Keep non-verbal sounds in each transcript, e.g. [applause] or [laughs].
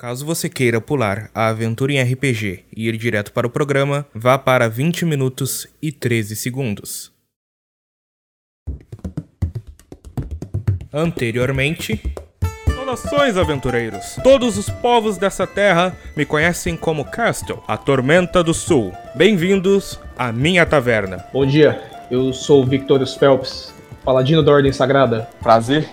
Caso você queira pular a aventura em RPG e ir direto para o programa, vá para 20 minutos e 13 segundos. Anteriormente. Saudações, aventureiros! Todos os povos dessa terra me conhecem como Castle, a Tormenta do Sul. Bem-vindos à minha taverna. Bom dia, eu sou o Victorious Phelps, paladino da Ordem Sagrada. Prazer,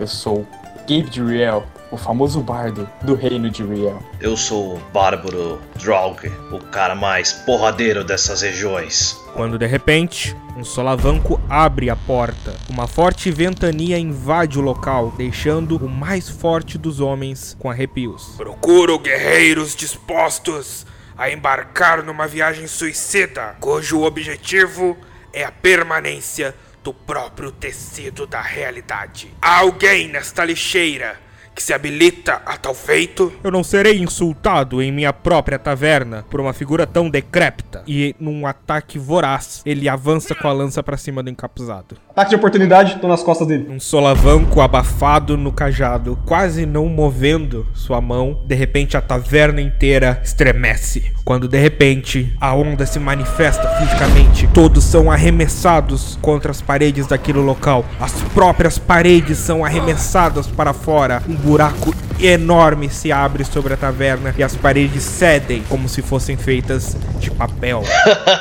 eu sou Gabe de Riel, o famoso bardo do reino de Riel. Eu sou o Bárbaro Draug, o cara mais porradeiro dessas regiões. Quando de repente, um solavanco abre a porta. Uma forte ventania invade o local, deixando o mais forte dos homens com arrepios. Procuro guerreiros dispostos a embarcar numa viagem suicida, cujo objetivo é a permanência do próprio tecido da realidade. Há alguém nesta lixeira que se habilita a tal feito? Eu não serei insultado em minha própria taverna por uma figura tão decrépita. E num ataque voraz, ele avança com a lança para cima do encapuzado. Ataque de oportunidade, tô nas costas dele. Um solavanco abafado no cajado, quase não movendo sua mão. De repente, a taverna inteira estremece. Quando de repente a onda se manifesta fisicamente, todos são arremessados contra as paredes daquele local. As próprias paredes são arremessadas para fora. Um buraco enorme se abre sobre a taverna e as paredes cedem como se fossem feitas de papel.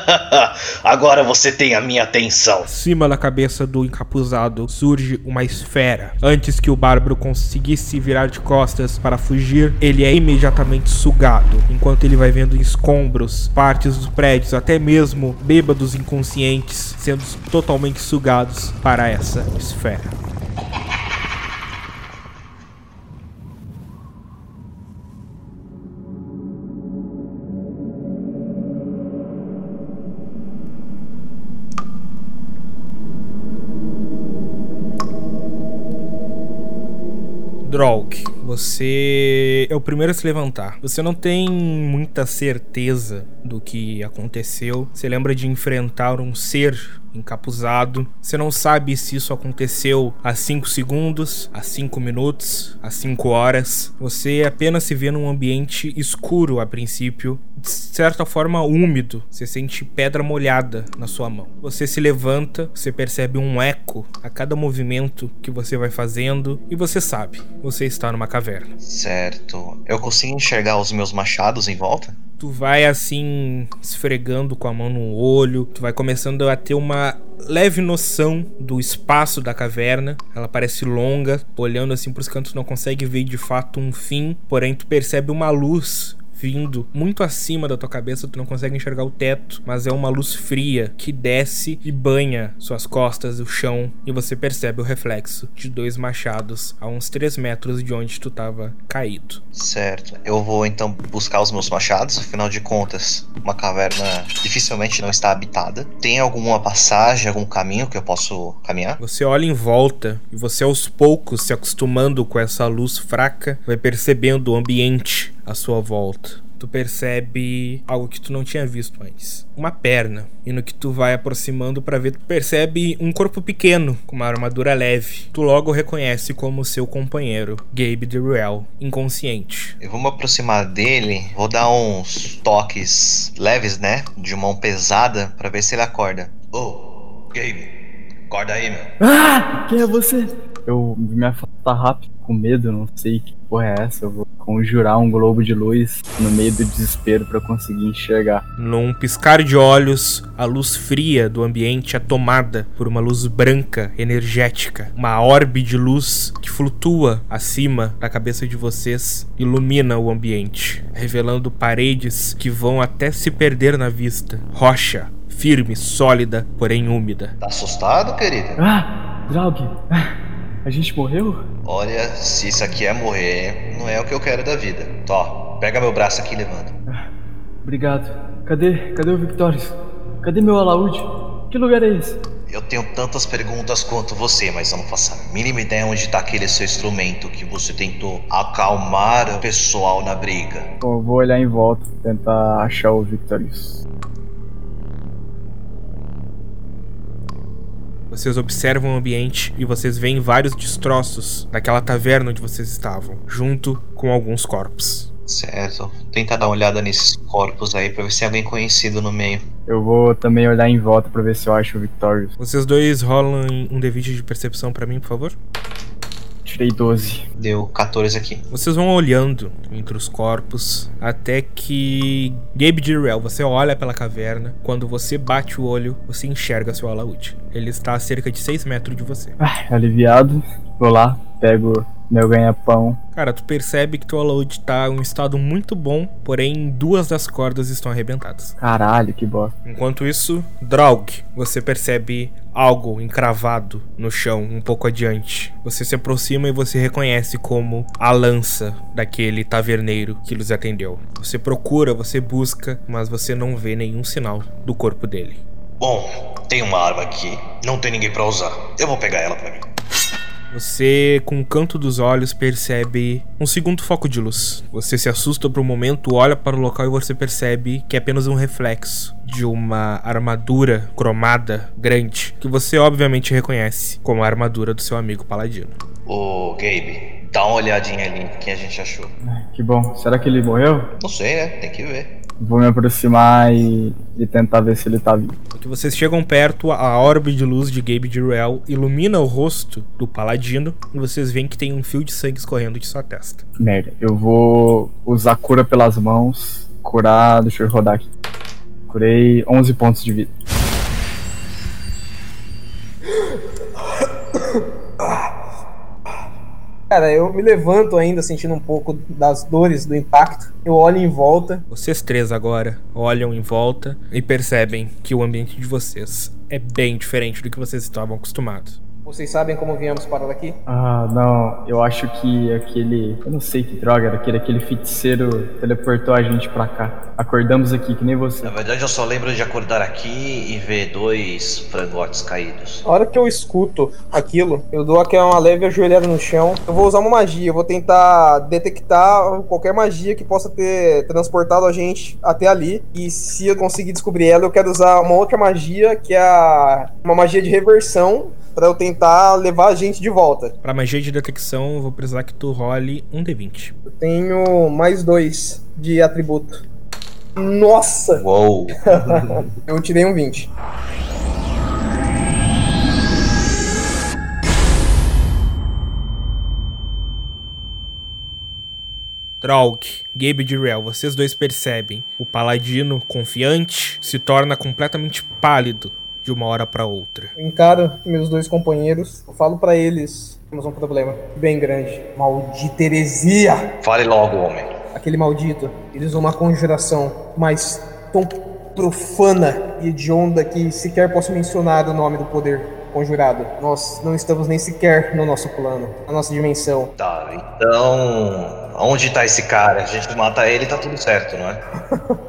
[laughs] Agora você tem a minha atenção. Acima da cabeça do encapuzado surge uma esfera. Antes que o bárbaro conseguisse virar de costas para fugir, ele é imediatamente sugado, enquanto ele vai vendo escombros, partes dos prédios, até mesmo bêbados inconscientes sendo totalmente sugados para essa esfera. Drolk, você é o primeiro a se levantar. Você não tem muita certeza do que aconteceu. Você lembra de enfrentar um ser encapuzado. Você não sabe se isso aconteceu há 5 segundos, há 5 minutos, há 5 horas. Você apenas se vê num ambiente escuro a princípio, de certa forma úmido. Você sente pedra molhada na sua mão. Você se levanta, você percebe um eco a cada movimento que você vai fazendo e você sabe, você está numa caverna. Certo. Eu consigo enxergar os meus machados em volta? Tu vai assim esfregando com a mão no olho, tu vai começando a ter uma leve noção do espaço da caverna. Ela parece longa, olhando assim pros cantos não consegue ver de fato um fim, porém tu percebe uma luz vindo muito acima da tua cabeça, tu não consegue enxergar o teto, mas é uma luz fria que desce e banha suas costas, o chão, e você percebe o reflexo de dois machados a uns 3 metros de onde tu tava caído. Certo. Eu vou então buscar os meus machados, afinal de contas, uma caverna dificilmente não está habitada. Tem alguma passagem, algum caminho que eu posso caminhar? Você olha em volta e você aos poucos se acostumando com essa luz fraca, vai percebendo o ambiente à sua volta. Tu percebe algo que tu não tinha visto antes. Uma perna. E no que tu vai aproximando para ver, tu percebe um corpo pequeno, com uma armadura leve. Tu logo reconhece como seu companheiro, Gabe DeRuel, inconsciente. Eu vou me aproximar dele, vou dar uns toques leves, né? De mão pesada, para ver se ele acorda. Ô, oh, Gabe, acorda aí, meu. Ah! Quem é você? Eu me afastar rápido, com medo, não sei que porra é essa. Eu vou conjurar um globo de luz no meio do desespero para conseguir enxergar. Num piscar de olhos, a luz fria do ambiente é tomada por uma luz branca, energética. Uma orbe de luz que flutua acima da cabeça de vocês ilumina o ambiente, revelando paredes que vão até se perder na vista. Rocha, firme, sólida, porém úmida. Tá assustado, querido? Ah, Draug, a gente morreu? Olha, se isso aqui é morrer, não é o que eu quero da vida. Tó, pega meu braço aqui e levanta. Obrigado. Cadê? Cadê o Victorious? Cadê meu alaúde? Que lugar é esse? Eu tenho tantas perguntas quanto você, mas eu não faço a mínima ideia onde tá aquele seu instrumento que você tentou acalmar o pessoal na briga. Bom, eu vou olhar em volta, tentar achar o Victorious. Vocês observam o ambiente e vocês veem vários destroços daquela taverna onde vocês estavam, junto com alguns corpos. Certo. Tentar dar uma olhada nesses corpos aí pra ver se tem alguém conhecido no meio. Eu vou também olhar em volta pra ver se eu acho o Victorious. Vocês dois rolam um D20 de percepção pra mim, por favor? Tirei 12. Deu 14 aqui. Vocês vão olhando entre os corpos até que Gabe Dirrell, você olha pela caverna. Quando você bate o olho, você enxerga seu alaúde. Ele está a cerca de 6 metros de você. Ah, aliviado. Vou lá, pego meu ganha-pão. Cara, tu percebe que teu alaúde tá em um estado muito bom, porém duas das cordas estão arrebentadas. Caralho, que bosta. Enquanto isso, Draug, você percebe algo encravado no chão um pouco adiante. Você se aproxima e você reconhece como a lança daquele taverneiro que lhes atendeu. Você procura, você busca, mas você não vê nenhum sinal do corpo dele. Bom, tem uma arma aqui. Não tem ninguém pra usar. Eu vou pegar ela pra mim. Você, com o canto dos olhos, percebe um segundo foco de luz. Você se assusta por um momento, olha para o local e você percebe que é apenas um reflexo de uma armadura cromada grande, que você obviamente reconhece como a armadura do seu amigo paladino. Ô, Gabe, dá uma olhadinha ali quem a gente achou. Que bom. Será que ele morreu? Não sei, né? Tem que ver. Vou me aproximar e, e tentar ver se ele tá vivo. Que vocês chegam perto, a orbe de luz de Gabe Durrell ilumina o rosto do paladino e vocês veem que tem um fio de sangue escorrendo de sua testa. Merda. Eu vou usar cura pelas mãos. Curar. Deixa eu rodar aqui. Curei 11 pontos de vida. [coughs] Cara, eu me levanto ainda sentindo um pouco das dores do impacto. Eu olho em volta. Vocês três agora olham em volta e percebem que o ambiente de vocês é bem diferente do que vocês estavam acostumados. Vocês sabem como viemos parar daqui? Ah, não. Eu acho que aquele. Eu não sei que droga era aquele. Aquele feiticeiro teleportou a gente pra cá. Acordamos aqui, que nem você. Na verdade, eu só lembro de acordar aqui e ver dois frangotes caídos. A hora que eu escuto aquilo, eu dou aquela uma leve ajoelhada no chão. Eu vou usar uma magia. Eu vou tentar detectar qualquer magia que possa ter transportado a gente até ali. E se eu conseguir descobrir ela, eu quero usar uma outra magia, que é a... uma magia de reversão Pra eu tentar levar a gente de volta. Pra magia de detecção, eu vou precisar que tu role um D20. Eu tenho mais dois de atributo. Nossa! Uou! [laughs] eu tirei um 20. Draug, Gabe Dirrell, vocês dois percebem. O paladino, confiante, se torna completamente pálido de uma hora para outra. Eu encaro meus dois companheiros, eu falo para eles: temos um problema bem grande. Maldita heresia! Fale logo, homem. Aquele maldito, eles usam uma conjuração, mas tão profana e hedionda que sequer posso mencionar o nome do poder conjurado. Nós não estamos nem sequer no nosso plano, na nossa dimensão. Tá, então. Onde tá esse cara? A gente mata ele e tá tudo certo, não é? [laughs]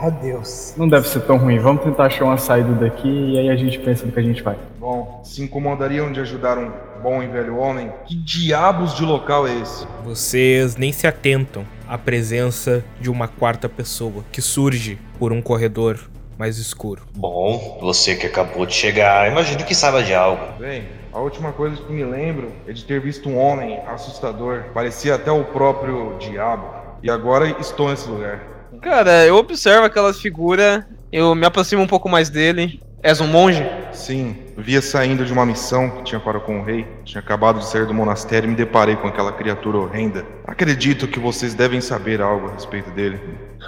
Adeus. Não deve ser tão ruim. Vamos tentar achar uma saída daqui e aí a gente pensa no que a gente vai. Bom, se incomodariam de ajudar um bom e velho homem? Que diabos de local é esse? Vocês nem se atentam à presença de uma quarta pessoa que surge por um corredor mais escuro. Bom, você que acabou de chegar, imagino que saiba de algo. Bem, a última coisa que me lembro é de ter visto um homem assustador, parecia até o próprio diabo. E agora estou nesse lugar. Cara, eu observo aquela figura, eu me aproximo um pouco mais dele. És um monge? Sim, via saindo de uma missão que tinha para com o rei. Tinha acabado de sair do monastério e me deparei com aquela criatura horrenda. Acredito que vocês devem saber algo a respeito dele.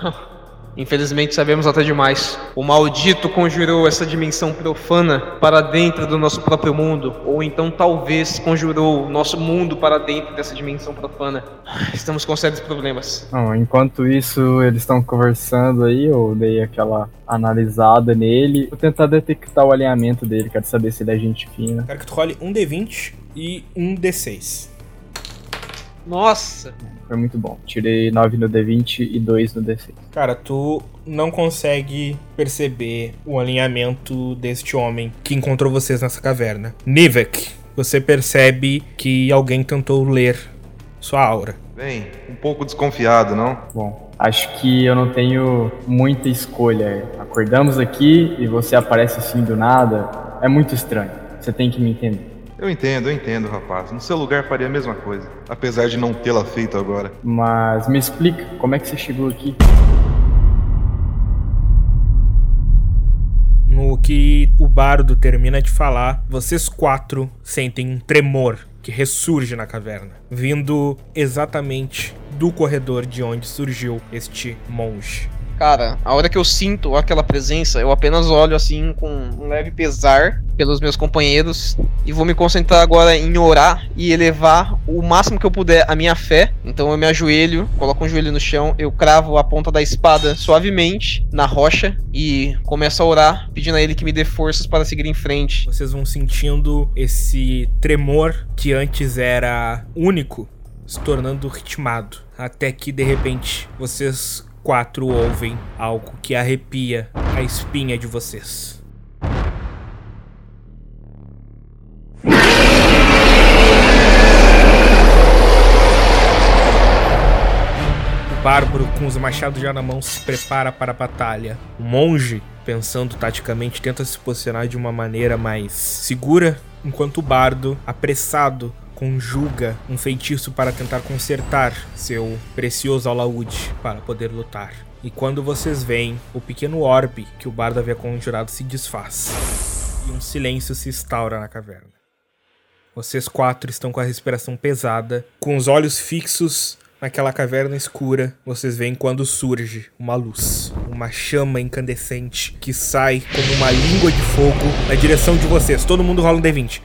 [laughs] Infelizmente sabemos até demais. O maldito conjurou essa dimensão profana para dentro do nosso próprio mundo, ou então talvez conjurou o nosso mundo para dentro dessa dimensão profana. Estamos com sérios problemas. Não, enquanto isso, eles estão conversando aí, eu dei aquela analisada nele. Vou tentar detectar o alinhamento dele, quero saber se ele é gente fina. Quero que tu role um D20 e um D6. Nossa! Foi muito bom. Tirei 9 no D20 e 2 no D6. Cara, tu não consegue perceber o alinhamento deste homem que encontrou vocês nessa caverna. Nivek, você percebe que alguém tentou ler sua aura. Bem, um pouco desconfiado, não? Bom, acho que eu não tenho muita escolha. Acordamos aqui e você aparece assim do nada. É muito estranho. Você tem que me entender. Eu entendo, eu entendo, rapaz. No seu lugar faria a mesma coisa. Apesar de não tê-la feito agora. Mas me explica, como é que você chegou aqui? Que o bardo termina de falar, vocês quatro sentem um tremor que ressurge na caverna, vindo exatamente do corredor de onde surgiu este monge. Cara, a hora que eu sinto aquela presença, eu apenas olho assim com um leve pesar pelos meus companheiros e vou me concentrar agora em orar e elevar o máximo que eu puder a minha fé. Então eu me ajoelho, coloco um joelho no chão, eu cravo a ponta da espada suavemente na rocha e começo a orar, pedindo a ele que me dê forças para seguir em frente. Vocês vão sentindo esse tremor que antes era único se tornando ritmado, até que de repente vocês quatro ouvem algo que arrepia a espinha de vocês. O bárbaro, com os machados já na mão, se prepara para a batalha. O monge, pensando taticamente, tenta se posicionar de uma maneira mais segura, enquanto o bardo, apressado, conjuga um feitiço para tentar consertar seu precioso alaúde para poder lutar. E quando vocês veem, o pequeno orbe que o bardo havia conjurado se desfaz. E um silêncio se instaura na caverna. Vocês quatro estão com a respiração pesada, com os olhos fixos naquela caverna escura. Vocês veem quando surge uma luz, uma chama incandescente que sai como uma língua de fogo na direção de vocês. Todo mundo rola um D20.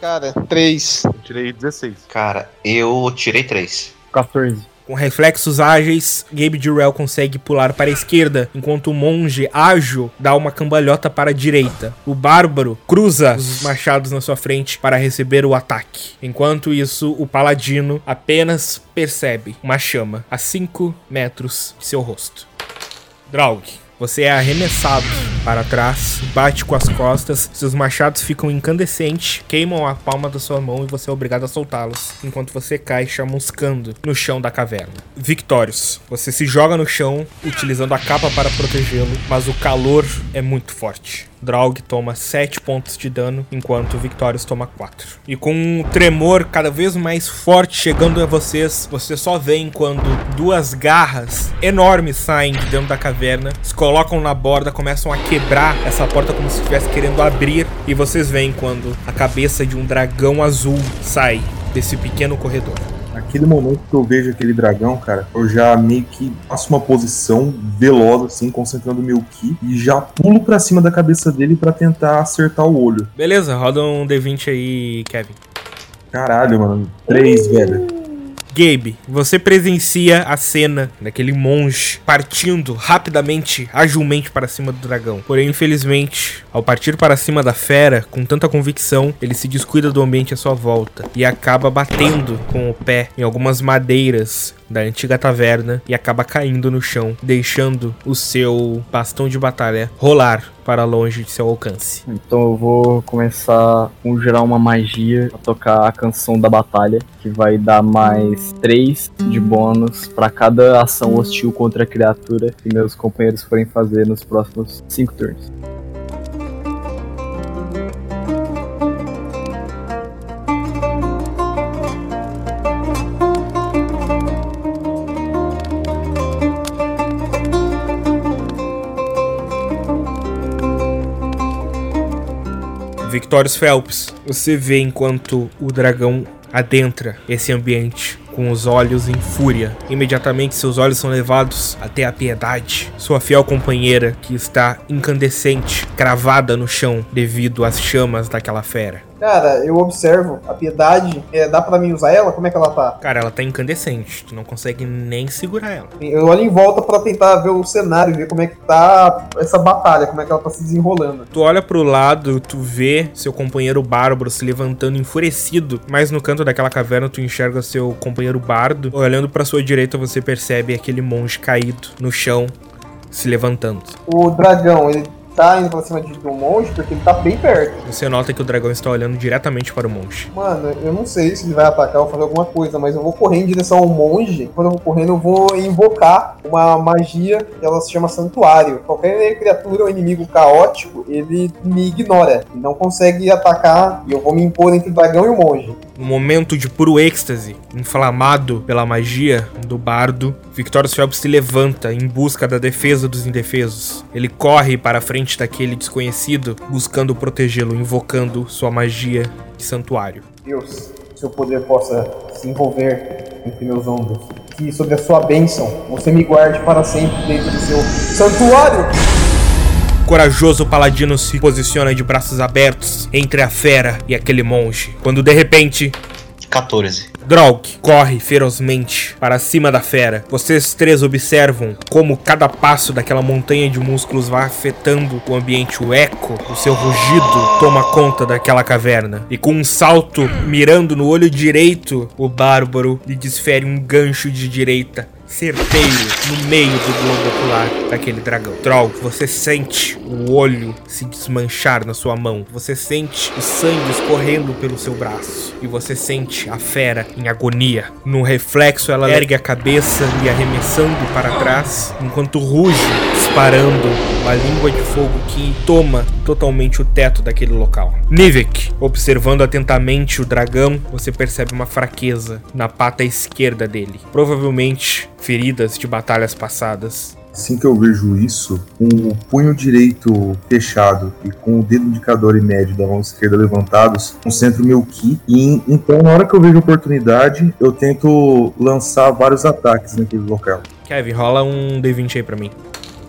Cara, três. Eu tirei 16. Cara, eu tirei três. 14. Com reflexos ágeis, Gabe Durrell consegue pular para a esquerda, enquanto o monge ágil dá uma cambalhota para a direita. O bárbaro cruza os machados na sua frente para receber o ataque. Enquanto isso, o paladino apenas percebe uma chama a 5 metros de seu rosto. Draug, você é arremessado para trás, bate com as costas, seus machados ficam incandescentes, queimam a palma da sua mão e você é obrigado a soltá-los, enquanto você cai chamuscando no chão da caverna. Victorious, você se joga no chão, utilizando a capa para protegê-lo, mas o calor é muito forte. Draug toma 7 pontos de dano, enquanto Victorious toma 4. E com um tremor cada vez mais forte chegando a vocês, você só vê quando duas garras enormes saem de dentro da caverna, se colocam na borda, começam a quebrar essa porta como se estivesse querendo abrir, e vocês veem quando a cabeça de um dragão azul sai desse pequeno corredor. Naquele momento que eu vejo aquele dragão, cara, eu já meio que faço uma posição veloz, assim, concentrando meu ki, e já pulo pra cima da cabeça dele pra tentar acertar o olho. Beleza, roda um D20 aí, Kevin. Caralho, mano. Três, velho. Gabe, você presencia a cena daquele monge partindo rapidamente, agilmente para cima do dragão. Porém, infelizmente, ao partir para cima da fera, com tanta convicção, ele se descuida do ambiente à sua volta e acaba batendo com o pé em algumas madeiras da antiga taverna e acaba caindo no chão, deixando o seu bastão de batalha rolar para longe de seu alcance. Então eu vou começar a conjurar uma magia a tocar a canção da batalha, que vai dar mais 3 de bônus para cada ação hostil contra a criatura que meus companheiros forem fazer nos próximos 5 turnos. Victorious Phelps, você vê enquanto o dragão adentra esse ambiente com os olhos em fúria. Imediatamente seus olhos são levados até a piedade, sua fiel companheira que está incandescente, cravada no chão devido às chamas daquela fera. Cara, eu observo a piedade. é, dá pra mim usar ela? Como é que ela tá? Cara, ela tá incandescente, tu não consegue nem segurar ela. Eu olho em volta pra tentar ver o cenário, ver como é que tá essa batalha, como é que ela tá se desenrolando. Tu olha pro lado, tu vê seu companheiro bárbaro se levantando enfurecido, mas no canto daquela caverna tu enxerga seu companheiro bardo. Olhando pra sua direita, você percebe aquele monge caído no chão, se levantando. O dragão, ele tá indo pra cima de, do monge porque ele tá bem perto. Você nota que o dragão está olhando diretamente para o monge. Mano, eu não sei se ele vai atacar ou fazer alguma coisa, mas eu vou correr em direção ao monge. Quando eu vou correndo, eu vou invocar uma magia que ela se chama Santuário. Qualquer criatura ou inimigo caótico, ele me ignora. Ele não consegue atacar e eu vou me impor entre o dragão e o monge. No momento de puro êxtase, inflamado pela magia do bardo, Victorious Phelps se levanta em busca da defesa dos indefesos. Ele corre para a frente daquele desconhecido, buscando protegê-lo, invocando sua magia de santuário. Deus, seu poder possa se envolver entre meus ombros. Que sobre a sua bênção você me guarde para sempre dentro do seu santuário. Corajoso paladino se posiciona de braços abertos entre a fera e aquele monge, quando de repente 14. Draug corre ferozmente para cima da fera. Vocês três observam como cada passo daquela montanha de músculos vai afetando o ambiente. O eco, o seu rugido toma conta daquela caverna. E com um salto, mirando no olho direito, o bárbaro lhe desfere um gancho de direita certeiro no meio do globo ocular daquele dragão. Troll, você sente o olho se desmanchar na sua mão. Você sente o sangue escorrendo pelo seu braço. E você sente a fera em agonia. No reflexo, ela ergue a cabeça e arremessando para trás, enquanto ruge, disparando uma língua de fogo que toma totalmente o teto daquele local. Nivek, observando atentamente o dragão, você percebe uma fraqueza na pata esquerda dele. Provavelmente feridas de batalhas passadas. Assim que eu vejo isso, com o punho direito fechado e com o dedo indicador e médio da mão esquerda levantados, concentro meu ki. E então, na hora que eu vejo a oportunidade, eu tento lançar vários ataques naquele local. Kevin, rola um D20 aí pra mim.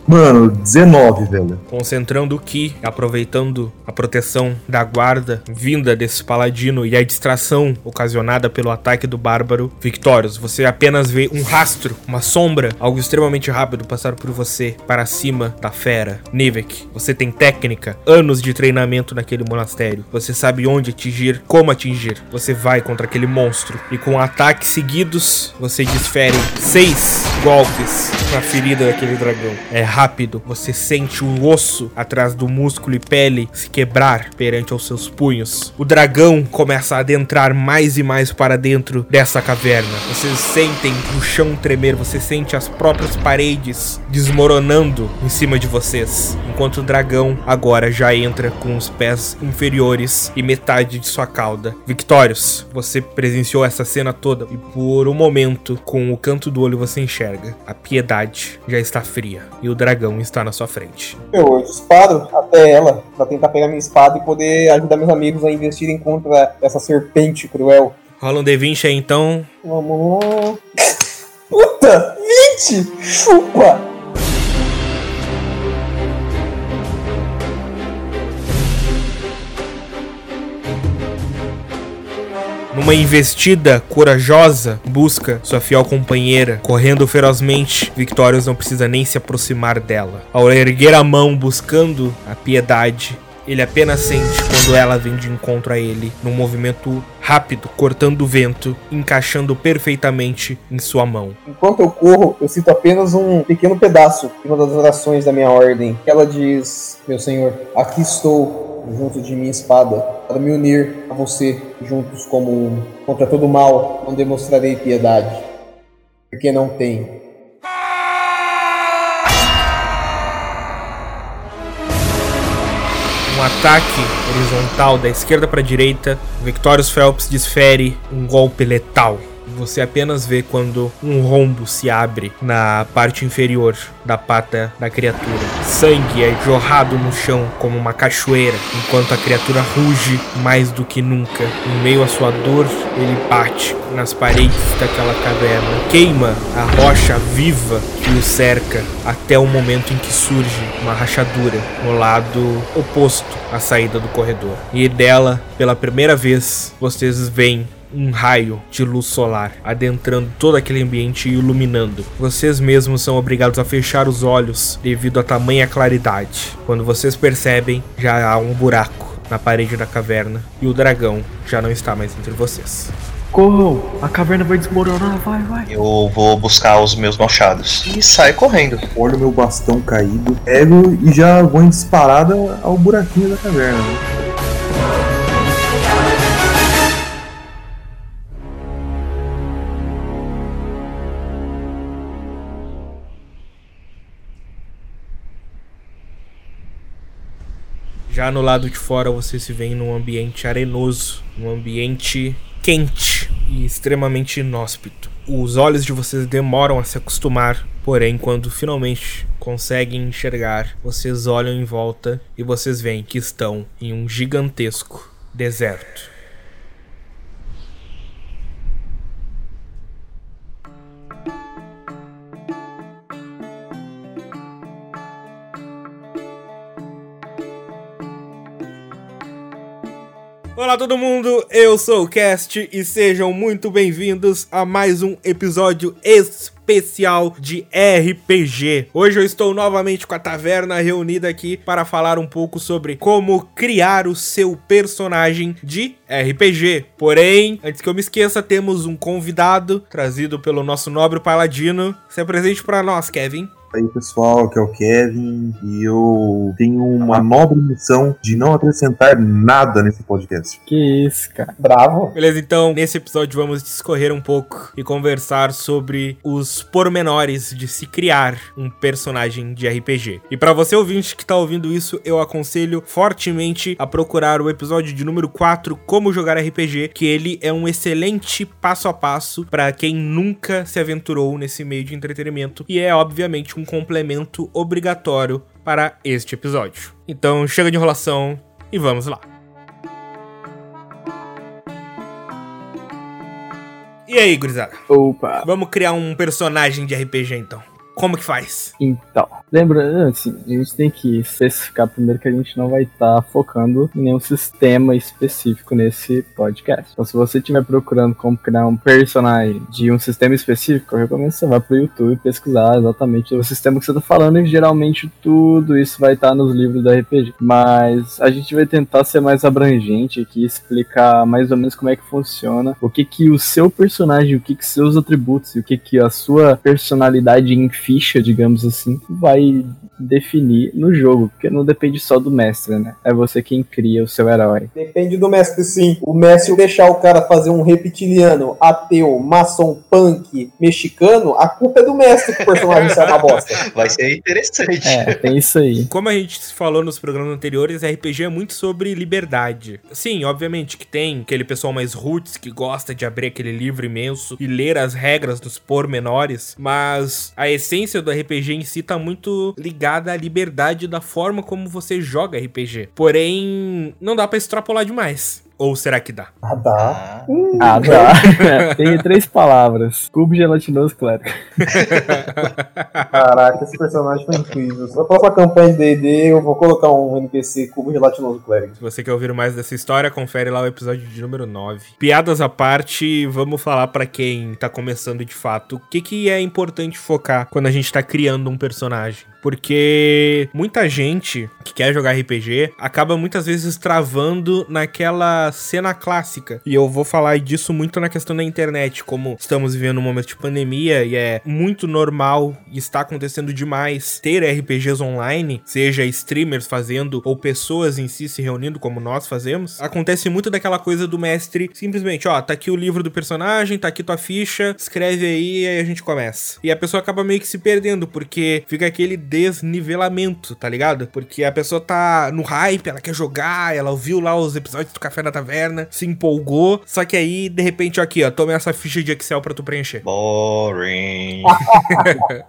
Mano, 19, velho. Concentrando o Ki, aproveitando a proteção da guarda vinda desse paladino e a distração ocasionada pelo ataque do bárbaro. Victorious, você apenas vê um rastro, uma sombra, algo extremamente rápido passar por você para cima da fera. Nivek, você tem técnica, anos de treinamento naquele monastério. Você sabe onde atingir, como atingir. Você vai contra aquele monstro e com ataques seguidos, você desfere seis golpes na ferida daquele dragão. É rápido, você sente o osso atrás do músculo e pele se quebrar perante aos seus punhos. O dragão começa a adentrar mais e mais para dentro dessa caverna. Vocês sentem o chão tremer, você sente as próprias paredes desmoronando em cima de vocês, enquanto o dragão agora já entra com os pés inferiores e metade de sua cauda. Victorious, você presenciou essa cena toda e por um momento, com o canto do olho você enxerga. A piedade já está fria e o dragão está na sua frente. Eu disparo até ela pra tentar pegar minha espada e poder ajudar meus amigos a investirem contra essa serpente cruel. Rola um D20 aí então. Vamos lá. Puta! 20! Chupa! Numa investida corajosa, busca sua fiel companheira, correndo ferozmente. Victorious não precisa nem se aproximar dela. Ao erguer a mão buscando a piedade, ele apenas sente quando ela vem de encontro a ele, num movimento rápido, cortando o vento, encaixando perfeitamente em sua mão. Enquanto eu corro, eu sinto apenas um pequeno pedaço de uma das orações da minha ordem. Ela diz: Meu senhor, aqui estou junto de minha espada para me unir a você, juntos como um. Contra todo mal, não demonstrarei piedade, porque não tem. Um ataque horizontal da esquerda para a direita, Victorious Phelps desfere um golpe letal. Você apenas vê quando um rombo se abre na parte inferior da pata da criatura. Sangue é jorrado no chão como uma cachoeira, enquanto a criatura ruge mais do que nunca. Em meio à sua dor, ele bate nas paredes daquela caverna, queima a rocha viva que o cerca até o momento em que surge uma rachadura no lado oposto à saída do corredor. E dela, pela primeira vez, vocês veem um raio de luz solar adentrando todo aquele ambiente e iluminando. Vocês mesmos são obrigados a fechar os olhos devido à tamanha claridade. Quando vocês percebem, já há um buraco na parede da caverna e o dragão já não está mais entre vocês. Corram, a caverna vai desmoronar, vai, vai. Eu vou buscar os meus machados e saio correndo. Olho meu bastão caído, pego e já vou em disparada ao buraquinho da caverna. né? Já no lado de fora você se vê num ambiente arenoso, um ambiente quente e extremamente inóspito. Os olhos de vocês demoram a se acostumar, porém, quando finalmente conseguem enxergar, vocês olham em volta e vocês veem que estão em um gigantesco deserto. Olá todo mundo, eu sou o Cast e sejam muito bem-vindos a mais um episódio especial de RPG. Hoje eu estou novamente com a taverna reunida aqui para falar um pouco sobre como criar o seu personagem de RPG. Porém, antes que eu me esqueça, temos um convidado trazido pelo nosso nobre paladino. Se apresente para nós, Kevin. Aí pessoal, aqui é o Kevin e eu tenho uma nobre missão de não acrescentar nada nesse podcast. Que isso, cara. Bravo. Beleza, então nesse episódio vamos discorrer um pouco e conversar sobre os pormenores de se criar um personagem de RPG. E para você ouvinte que tá ouvindo isso, eu aconselho fortemente a procurar o episódio de número 4, Como Jogar RPG, que ele é um excelente passo a passo para quem nunca se aventurou nesse meio de entretenimento e é obviamente um complemento obrigatório para este episódio. Então chega de enrolação e vamos lá. E aí, gurizada? Opa. Vamos criar um personagem de RPG então. Como que faz? Então, lembrando, assim, a gente tem que especificar primeiro que a gente não vai estar focando em nenhum sistema específico nesse podcast. Então, se você estiver procurando como criar um personagem de um sistema específico, eu recomendo que você vá pro YouTube pesquisar exatamente o sistema que você tá falando e geralmente tudo isso vai estar nos livros da RPG. Mas a gente vai tentar ser mais abrangente aqui, explicar mais ou menos como é que funciona, o que que o seu personagem, o que que seus atributos e o que que a sua personalidade em ficha, digamos assim, vai definir no jogo, porque não depende só do mestre, né? É você quem cria o seu herói. Depende do mestre, sim. O mestre deixar o cara fazer um reptiliano, ateu, maçom, punk, mexicano, a culpa é do mestre que o personagem sai uma bosta. [laughs] Vai ser interessante. É, tem isso aí. [laughs] Como a gente falou nos programas anteriores, RPG é muito sobre liberdade. Sim, obviamente que tem aquele pessoal mais roots que gosta de abrir aquele livro imenso e ler as regras dos pormenores, mas a essência do RPG em si tá muito ligada à liberdade da forma como você joga RPG. Porém, não dá pra extrapolar demais. Ou será que dá? Ah, dá. Ah, Ah, tá. [laughs] [laughs] tem três palavras. Cubo gelatinoso clérigo. Caraca, esse personagem foi incrível. Na próxima campanha de D&D eu vou colocar um NPC cubo gelatinoso clérigo. Se você quer ouvir mais dessa história, confere lá o episódio de número 9. Piadas à parte, vamos falar pra quem tá começando de fato, o que, que é importante focar quando a gente tá criando um personagem. Porque muita gente que quer jogar RPG acaba muitas vezes travando naquela cena clássica. E eu vou falar disso muito na questão da internet, como estamos vivendo um momento de pandemia e é muito normal e está acontecendo demais ter RPGs online, seja streamers fazendo ou pessoas em si se reunindo como nós fazemos. Acontece muito daquela coisa do mestre simplesmente, ó, tá aqui o livro do personagem, tá aqui tua ficha, escreve aí e aí a gente começa. E a pessoa acaba meio que se perdendo porque fica aquele desnivelamento, tá ligado? Porque a pessoa tá no hype, ela quer jogar, ela ouviu lá os episódios do Café na Taverna, se empolgou, só que aí, de repente, ó, aqui, ó, toma essa ficha de Excel pra tu preencher. Boring. [laughs]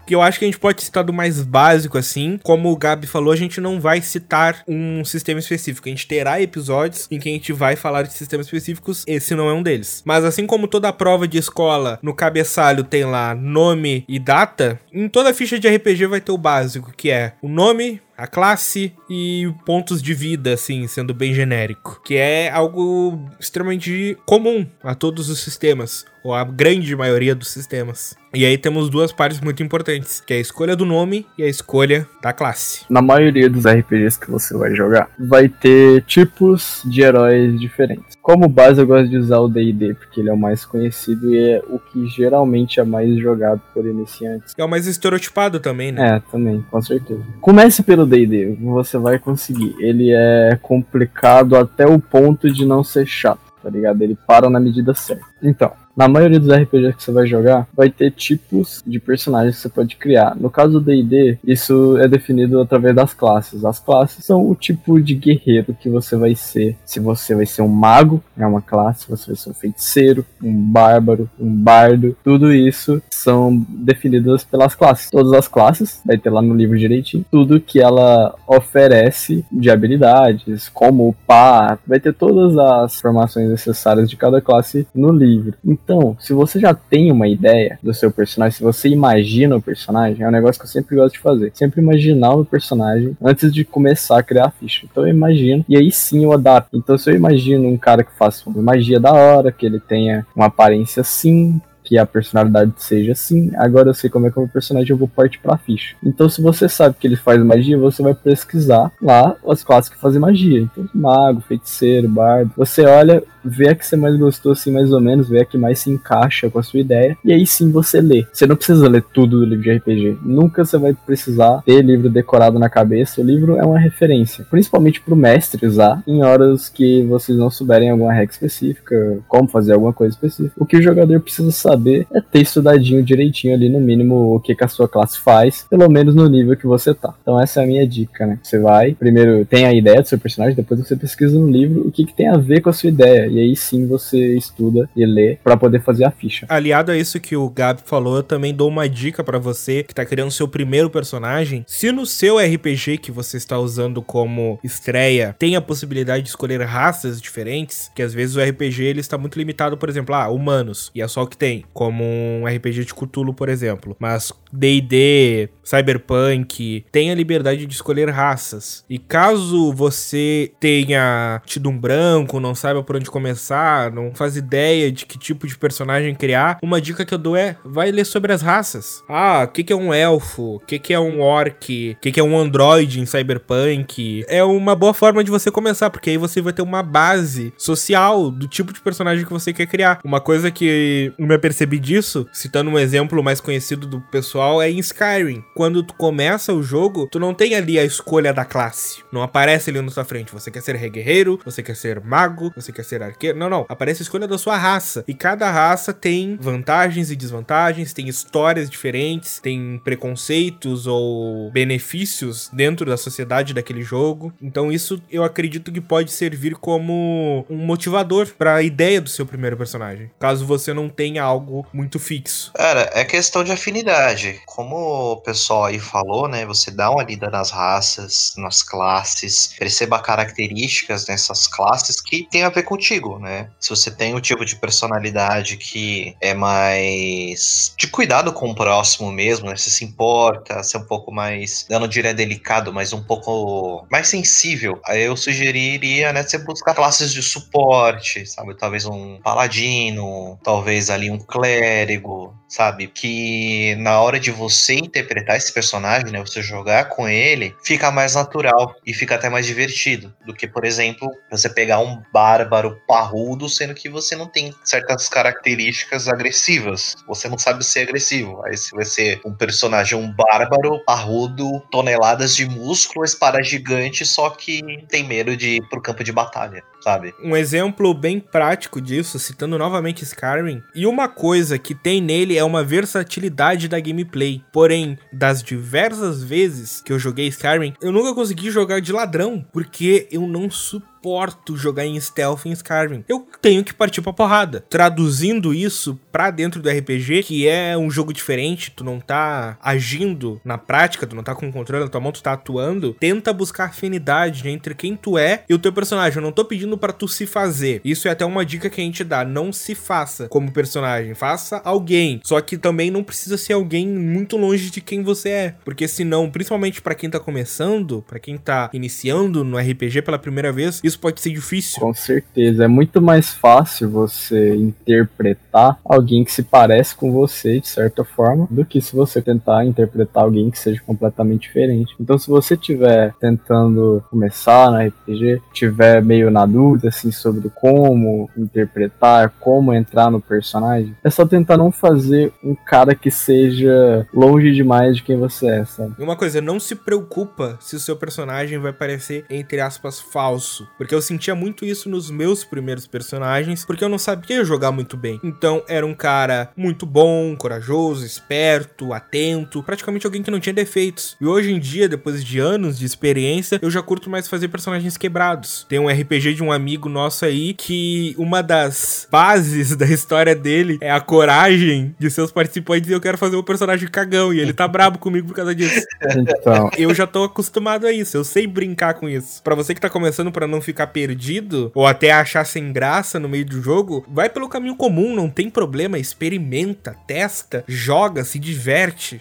Que eu acho que a gente pode citar do mais básico, assim. Como o Gabi falou, a gente não vai citar um sistema específico. A gente terá episódios em que a gente vai falar de sistemas específicos. Esse não é um deles. Mas assim como toda prova de escola, no cabeçalho tem lá nome e data, em toda ficha de RPG vai ter o básico, que é o nome, a classe e pontos de vida, assim, sendo bem genérico. Que é algo extremamente comum a todos os sistemas, ou a grande maioria dos sistemas. E aí temos duas partes muito importantes, que é a escolha do nome e a escolha da classe. Na maioria dos RPGs que você vai jogar, vai ter tipos de heróis diferentes. Como base, eu gosto de usar o D&D, porque ele é o mais conhecido e é o que geralmente é mais jogado por iniciantes. É o mais estereotipado também, né? É, também, com certeza. Comece pelo D&D, você vai conseguir. Ele é complicado até o ponto de não ser chato, tá ligado? Ele para na medida certa. Então, na maioria dos RPGs que você vai jogar, vai ter tipos de personagens que você pode criar. No caso do D&D, isso é definido através das classes. As classes são o tipo de guerreiro que você vai ser. Se você vai ser um mago, é uma classe. Se você vai ser um feiticeiro, um bárbaro, um bardo. Tudo isso são definidas pelas classes. Todas as classes, vai ter lá no livro direitinho, tudo que ela oferece de habilidades, como o par, vai ter todas as informações necessárias de cada classe no livro. Então, se você já tem uma ideia do seu personagem, se você imagina o personagem, é um negócio que eu sempre gosto de fazer. Sempre imaginar o personagem antes de começar a criar a ficha. Então eu imagino, e aí sim eu adapto. Então se eu imagino um cara que faça uma magia da hora, que ele tenha uma aparência assim, que a personalidade seja assim, agora eu sei como é que o personagem, eu vou partir pra ficha. Então, se você sabe que ele faz magia, você vai pesquisar lá as classes que fazem magia. Então, mago, feiticeiro, bardo. Você olha, vê a que você mais gostou, assim, mais ou menos, vê a que mais se encaixa com a sua ideia, e aí sim você lê. Você não precisa ler tudo do livro de RPG. Nunca você vai precisar ter livro decorado na cabeça. O livro é uma referência, principalmente pro mestre usar em horas que vocês não souberem alguma regra específica, como fazer alguma coisa específica. O que o jogador precisa saber é ter estudadinho direitinho ali, no mínimo, o que, que a sua classe faz, pelo menos no nível que você tá. Então essa é a minha dica, né? Você vai, primeiro tem a ideia do seu personagem, depois você pesquisa no livro o que, que tem a ver com a sua ideia e aí sim você estuda e lê para poder fazer a ficha. Aliado a isso que o Gabi falou, eu também dou uma dica para você que tá criando seu primeiro personagem. Se no seu RPG que você está usando como estreia tem a possibilidade de escolher raças diferentes, que às vezes o RPG ele está muito limitado, por exemplo, ah, humanos, e é só o que tem, como um RPG de Cthulhu, por exemplo. Mas D&D, Cyberpunk, tem a liberdade de escolher raças. E caso você tenha tido um branco, não saiba por onde começar, não faz ideia de que tipo de personagem criar, uma dica que eu dou é, vai ler sobre as raças. Ah, o que, que é um elfo? O que, que é um orc? O que, que é um android em Cyberpunk? É uma boa forma de você começar, porque aí você vai ter uma base social do tipo de personagem que você quer criar. Uma coisa que eu me apercebi disso, citando um exemplo mais conhecido do pessoal, é em Skyrim. Quando tu começa o jogo, tu não tem ali a escolha da classe. Não aparece ali na tua frente. Você quer ser guerreiro, você quer ser mago, você quer ser arqueiro. Não, não. Aparece a escolha da sua raça. E cada raça tem vantagens e desvantagens, tem histórias diferentes, tem preconceitos ou benefícios dentro da sociedade daquele jogo. Então isso eu acredito que pode servir como um motivador para a ideia do seu primeiro personagem, caso você não tenha algo muito fixo. Cara, é questão de afinidade. Como o pessoal aí falou, né? Você dá uma lida nas raças, nas classes, perceba características dessas classes que tem a ver contigo, né? Se você tem o tipo de personalidade que é mais de cuidado com o próximo mesmo, né? Você se importa, ser um pouco mais, eu não diria delicado, mas um pouco mais sensível, aí eu sugeriria, né, você buscar classes de suporte, sabe? Talvez um paladino, talvez ali um clérigo, sabe? Que na hora de você interpretar esse personagem, né, você jogar com ele, fica mais natural e fica até mais divertido do que, por exemplo, você pegar um bárbaro parrudo, sendo que você não tem certas características agressivas. Você não sabe ser agressivo. Aí você vai ser um personagem, um bárbaro, parrudo, toneladas de músculo, espada gigante, só que tem medo de ir pro campo de batalha, sabe? Um exemplo bem prático disso, citando novamente Skyrim, e uma coisa que tem nele é uma versatilidade da gameplay. Porém, das diversas vezes que eu joguei Skyrim, eu nunca consegui jogar de ladrão, porque eu não suporto suporto jogar em stealth em Skyrim. Eu tenho que partir pra porrada. Traduzindo isso pra dentro do RPG, que é um jogo diferente, tu não tá agindo na prática, tu não tá com controle na tua mão, tu tá atuando, tenta buscar afinidade entre quem tu é e o teu personagem. Eu não tô pedindo para tu se fazer. Isso é até uma dica que a gente dá. Não se faça como personagem, faça alguém. Só que também não precisa ser alguém muito longe de quem você é, porque senão, principalmente para quem tá começando, para quem tá iniciando no RPG pela primeira vez, isso pode ser difícil. Com certeza, é muito mais fácil você interpretar alguém que se parece com você de certa forma do que se você tentar interpretar alguém que seja completamente diferente. Então, se você estiver tentando começar na RPG, tiver meio na dúvida assim sobre como interpretar, como entrar no personagem, é só tentar não fazer um cara que seja longe demais de quem você é, sabe? E uma coisa, não se preocupa se o seu personagem vai parecer, entre aspas, falso. Porque eu sentia muito isso nos meus primeiros personagens, porque eu não sabia jogar muito bem. Então, era um cara muito bom, corajoso, esperto, atento, praticamente alguém que não tinha defeitos. E hoje em dia, depois de anos de experiência, eu já curto mais fazer personagens quebrados. Tem um RPG de um amigo nosso aí que uma das bases da história dele é a coragem de seus participantes e eu quero fazer um personagem cagão e ele tá brabo comigo por causa disso. [laughs] Então, Eu já tô acostumado a isso, eu sei brincar com isso. Pra você que tá começando pra não ficar perdido ou até achar sem graça no meio do jogo, vai pelo caminho comum, não tem problema, experimenta, testa, joga, se diverte.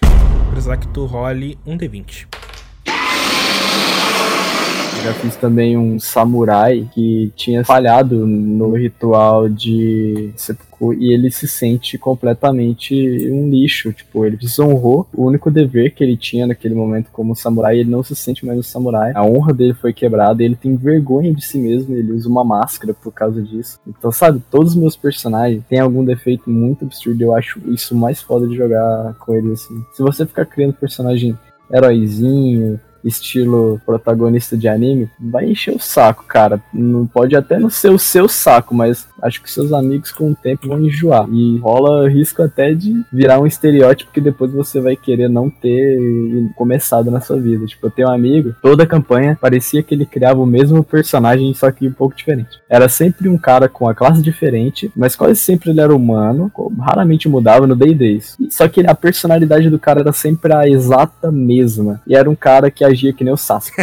Precisar que tu role um D20. já fiz também um samurai que tinha falhado no ritual de e ele se sente completamente um lixo. Tipo, ele desonrou o único dever que ele tinha naquele momento como samurai. Ele não se sente mais um samurai. A honra dele foi quebrada. Ele tem vergonha de si mesmo. Ele usa uma máscara por causa disso. Então, sabe, todos os meus personagens têm algum defeito muito absurdo. Eu acho isso mais foda de jogar com eles assim. Se você ficar criando personagem heróizinho, estilo protagonista de anime, vai encher o saco, cara. Não pode até não ser o seu saco, mas acho que seus amigos com o tempo vão enjoar. E rola risco até de virar um estereótipo que depois você vai querer não ter começado na sua vida. Tipo, eu tenho um amigo, toda a campanha parecia que ele criava o mesmo personagem, só que um pouco diferente. Era sempre um cara com a classe diferente, mas quase sempre ele era humano, raramente mudava no Day Days. Só que a personalidade do cara era sempre a exata mesma. E era um cara que agia que nem o Sasuke.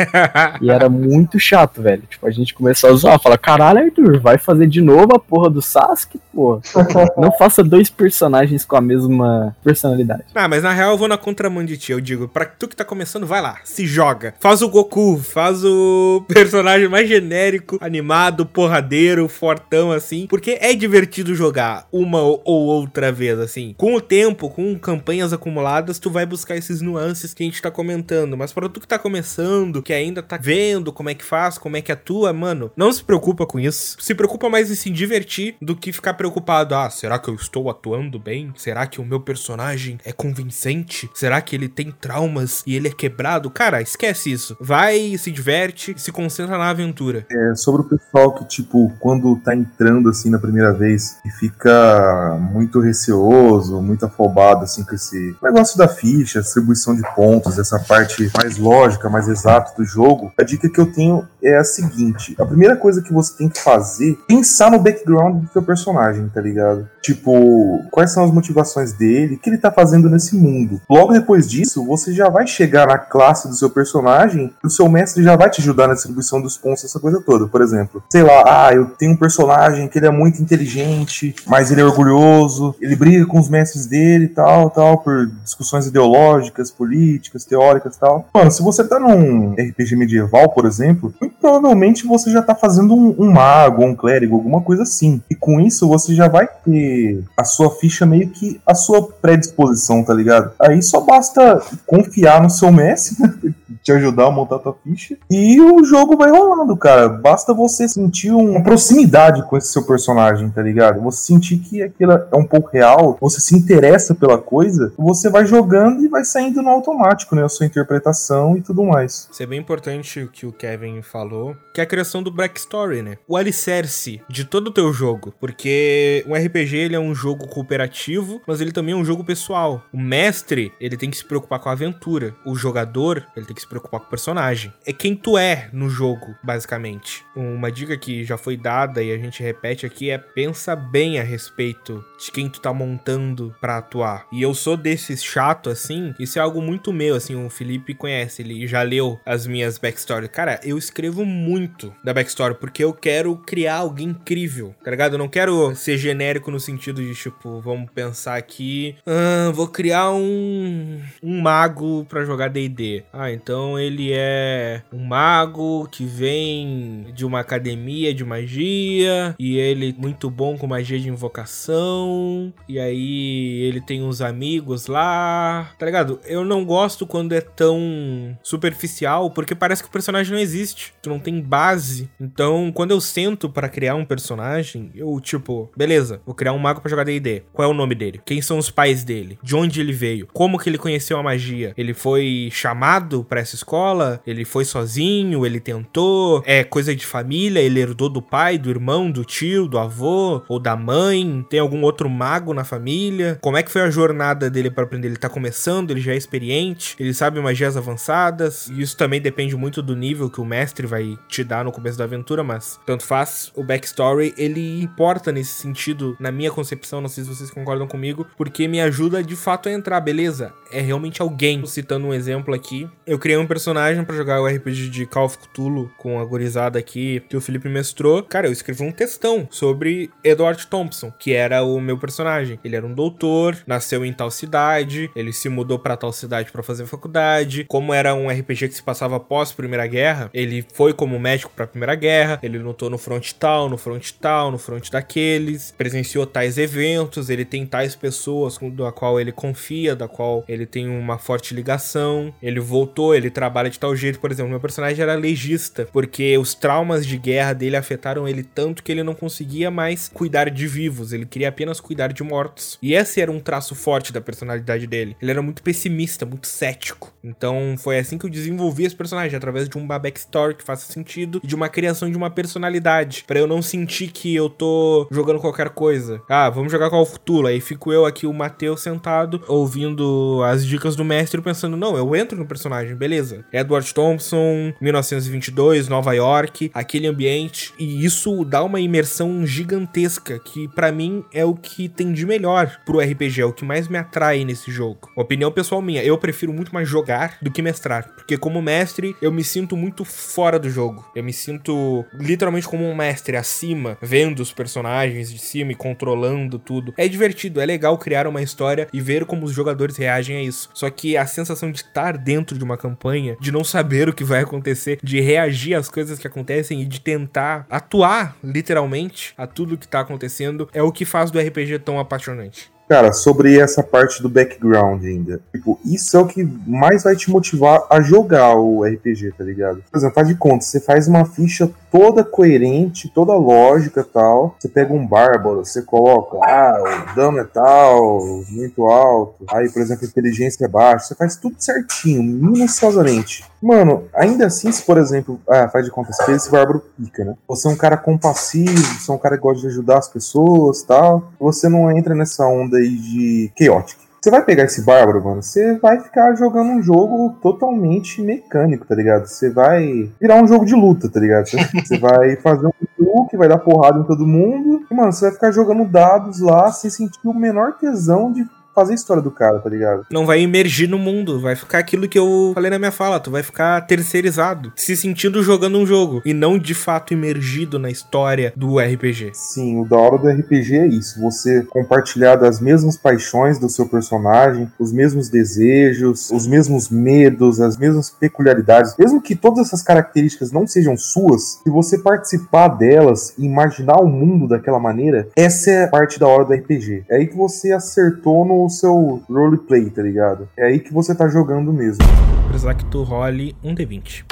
e era muito chato, velho. Tipo, a gente começou a zoar, falar, caralho, Arthur, vai fazer de novo a porra do Sasuke, pô. [laughs] Não faça dois personagens com a mesma personalidade. Ah, mas na real eu vou na contramão de ti. Eu digo, pra tu que tá começando, vai lá, se joga. Faz o Goku, faz o [laughs] personagem mais genérico, animado, porradeiro, fortão, assim. Porque é divertido jogar uma ou outra vez, assim. Com o tempo, com campanhas acumuladas, tu vai buscar esses nuances que a gente tá comentando. Mas para tu que tá começando, que ainda tá vendo como é que faz, como é que atua, mano, não se preocupa com isso. Se preocupa mais em se divertir do que ficar preocupado. Ah, será que eu estou atuando bem? Será que o meu personagem é convincente? Será que ele tem traumas e ele é quebrado? Cara, esquece isso. Vai, se diverte, se concentra na aventura. É, sobre o pessoal que, tipo, quando tá entrando assim na primeira vez e fica muito receoso, muito afobado assim com esse negócio da ficha, distribuição de pontos, essa parte mais lógica, mais exata do jogo, a dica que eu tenho é a seguinte: a primeira coisa que você tem que fazer pensar no background do seu personagem, tá ligado? Tipo, quais são as motivações dele, o que ele tá fazendo nesse mundo. Logo depois disso, você já vai chegar na classe do seu personagem, o seu mestre já vai te ajudar na distribuição dos pontos, essa coisa toda. Por exemplo, sei lá, ah, eu tenho um personagem que ele é muito inteligente, mas ele é orgulhoso, ele briga com os mestres dele e tal, tal, por discussões ideológicas, políticas, teóricas e tal. Mano, se você tá num RPG medieval, por exemplo, muito provavelmente você já tá fazendo um, um mago, um clérigo, alguma coisa assim. E com isso você já vai ter a sua ficha meio que a sua predisposição, tá ligado? Aí só basta confiar no seu mestre, [laughs] te ajudar a montar a tua ficha, e o jogo vai rolando, cara. Basta você sentir uma proximidade com esse seu personagem, tá ligado? Você sentir que aquilo é um pouco real, você se interessa pela coisa, você vai jogando e vai saindo no automático, né? A sua interpretação e tudo mais. Isso é bem importante o que o Kevin falou, que é a criação do backstory, né? O alicerce de todo o teu jogo, porque um RPG ele é um jogo cooperativo, mas ele também é um jogo pessoal. O mestre, ele tem que se preocupar com a aventura. O jogador, ele tem que se preocupar com o personagem. É quem tu é no jogo, basicamente. Uma dica que já foi dada e a gente repete aqui é pensa bem a respeito de quem tu tá montando pra atuar. E eu sou desses chato assim, isso é algo muito meu, assim, o Felipe conhece, ele já leu as minhas backstories. Cara, eu escrevo muito da backstory porque eu quero criar alguém incrível, tá ligado? Eu não quero ser genérico no sentido de, tipo, vamos pensar aqui, ah, vou criar um, um mago pra jogar D&D. Ah, então ele é um mago que vem de uma academia de magia e ele é muito bom com magia de invocação e aí ele tem uns amigos lá, tá ligado? Eu não gosto quando é tão superficial porque parece que o personagem não existe, tu não tem base. Então, quando eu sento para criar um personagem, eu tipo, beleza, vou criar um mago para jogar D&D. Qual é o nome dele? Quem são os pais dele? De onde ele veio? Como que ele conheceu a magia? Ele foi chamado para essa escola? Ele foi sozinho? Ele tentou? É coisa de família? Ele herdou do pai, do irmão, do tio, do avô ou da mãe? Tem algum outro mago na família? Como é que foi a jornada dele para aprender? Ele tá começando, ele já é experiente, ele sabe magias avançadas. E isso também depende muito do nível que o mestre vai te dar no começo da aventura, mas tanto faz. O backstory, ele importa nesse sentido, na minha concepção, não sei se vocês concordam comigo, porque me ajuda de fato a entrar, beleza? É realmente alguém. Citando um exemplo aqui, eu criei um personagem para jogar o RPG de Call of Cthulhu com a gorizada aqui que o Felipe mestrou. Cara, eu escrevi um textão sobre Edward Thompson, que era o meu personagem. Ele era um doutor, nasceu em tal cidade, ele se mudou para tal cidade para fazer faculdade. Como era um RPG que se passava após a Primeira Guerra, ele foi como médico para a Primeira Guerra, ele lutou no front tal, no front tal, no front daqueles, presenciou tais eventos, ele tem tais pessoas com da qual ele confia, da qual ele tem uma forte ligação. Ele voltou, ele trabalha de tal jeito, por exemplo, meu personagem era legista, porque os traumas de guerra dele afetaram ele tanto que ele não conseguia mais cuidar de vivos, ele queria apenas cuidar de mortos. E esse era um traço forte da personalidade dele. Ele era muito pessimista, muito cético. Então foi assim que eu desenvolvi esse personagem, através de uma backstory que faça sentido e de uma criação de uma personalidade, para eu não sentir que eu tô jogando qualquer coisa. Ah, vamos jogar com o futuro. Aí fico eu aqui, o Matheus, sentado, ouvindo as dicas do mestre, pensando, não, eu entro no personagem, beleza. Edward Thompson, 1922, Nova York, aquele ambiente. E isso dá uma imersão gigantesca, que para mim é o que tem de melhor pro RPG, é o que mais me atrai nesse jogo. Opinião pessoal minha, eu prefiro muito mais jogar do que mestrar. Porque como mestre, eu me sinto muito fora do jogo. Eu me sinto literalmente como um mestre acima, vendo os personagens de cima e controlando tudo. É divertido, é legal criar uma história e ver como os jogadores reagem a isso. Só que a sensação de estar dentro de uma campanha, de não saber o que vai acontecer, de reagir às coisas que acontecem e de tentar atuar literalmente a tudo que tá acontecendo, é o que faz do RPG tão apaixonante. Cara, sobre essa parte do background ainda. Tipo, isso é o que mais vai te motivar a jogar o RPG, tá ligado? Por exemplo, faz de conta, você faz uma ficha toda coerente, toda lógica tal. Você pega um bárbaro, você coloca, ah, o dano é tal, muito alto. Aí, por exemplo, inteligência é baixa. Você faz tudo certinho, minuciosamente. Mano, ainda assim, se por exemplo, ah, faz de conta, você esse bárbaro pica, né? Você é um cara compassivo, você é um cara que gosta de ajudar as pessoas tal. Você não entra nessa onda aí de chaotic. Você vai pegar esse bárbaro, mano, você vai ficar jogando um jogo totalmente mecânico, tá ligado? Você vai virar um jogo de luta, tá ligado? Você [laughs] vai fazer um truque, vai dar porrada em todo mundo. E, mano, você vai ficar jogando dados lá sem sentir o menor tesão de fazer a história do cara, tá ligado? Não vai emergir no mundo, vai ficar aquilo que eu falei na minha fala, tu vai ficar terceirizado, se sentindo jogando um jogo e não de fato imergido na história do RPG. Sim, o da hora do RPG é isso, você compartilhar das mesmas paixões do seu personagem, os mesmos desejos, os mesmos medos, as mesmas peculiaridades, mesmo que todas essas características não sejam suas, se você participar delas e imaginar o mundo daquela maneira, essa é a parte da hora do RPG. É aí que você acertou no seu roleplay, tá ligado? É aí que você tá jogando mesmo. Precisar que tu role um D20.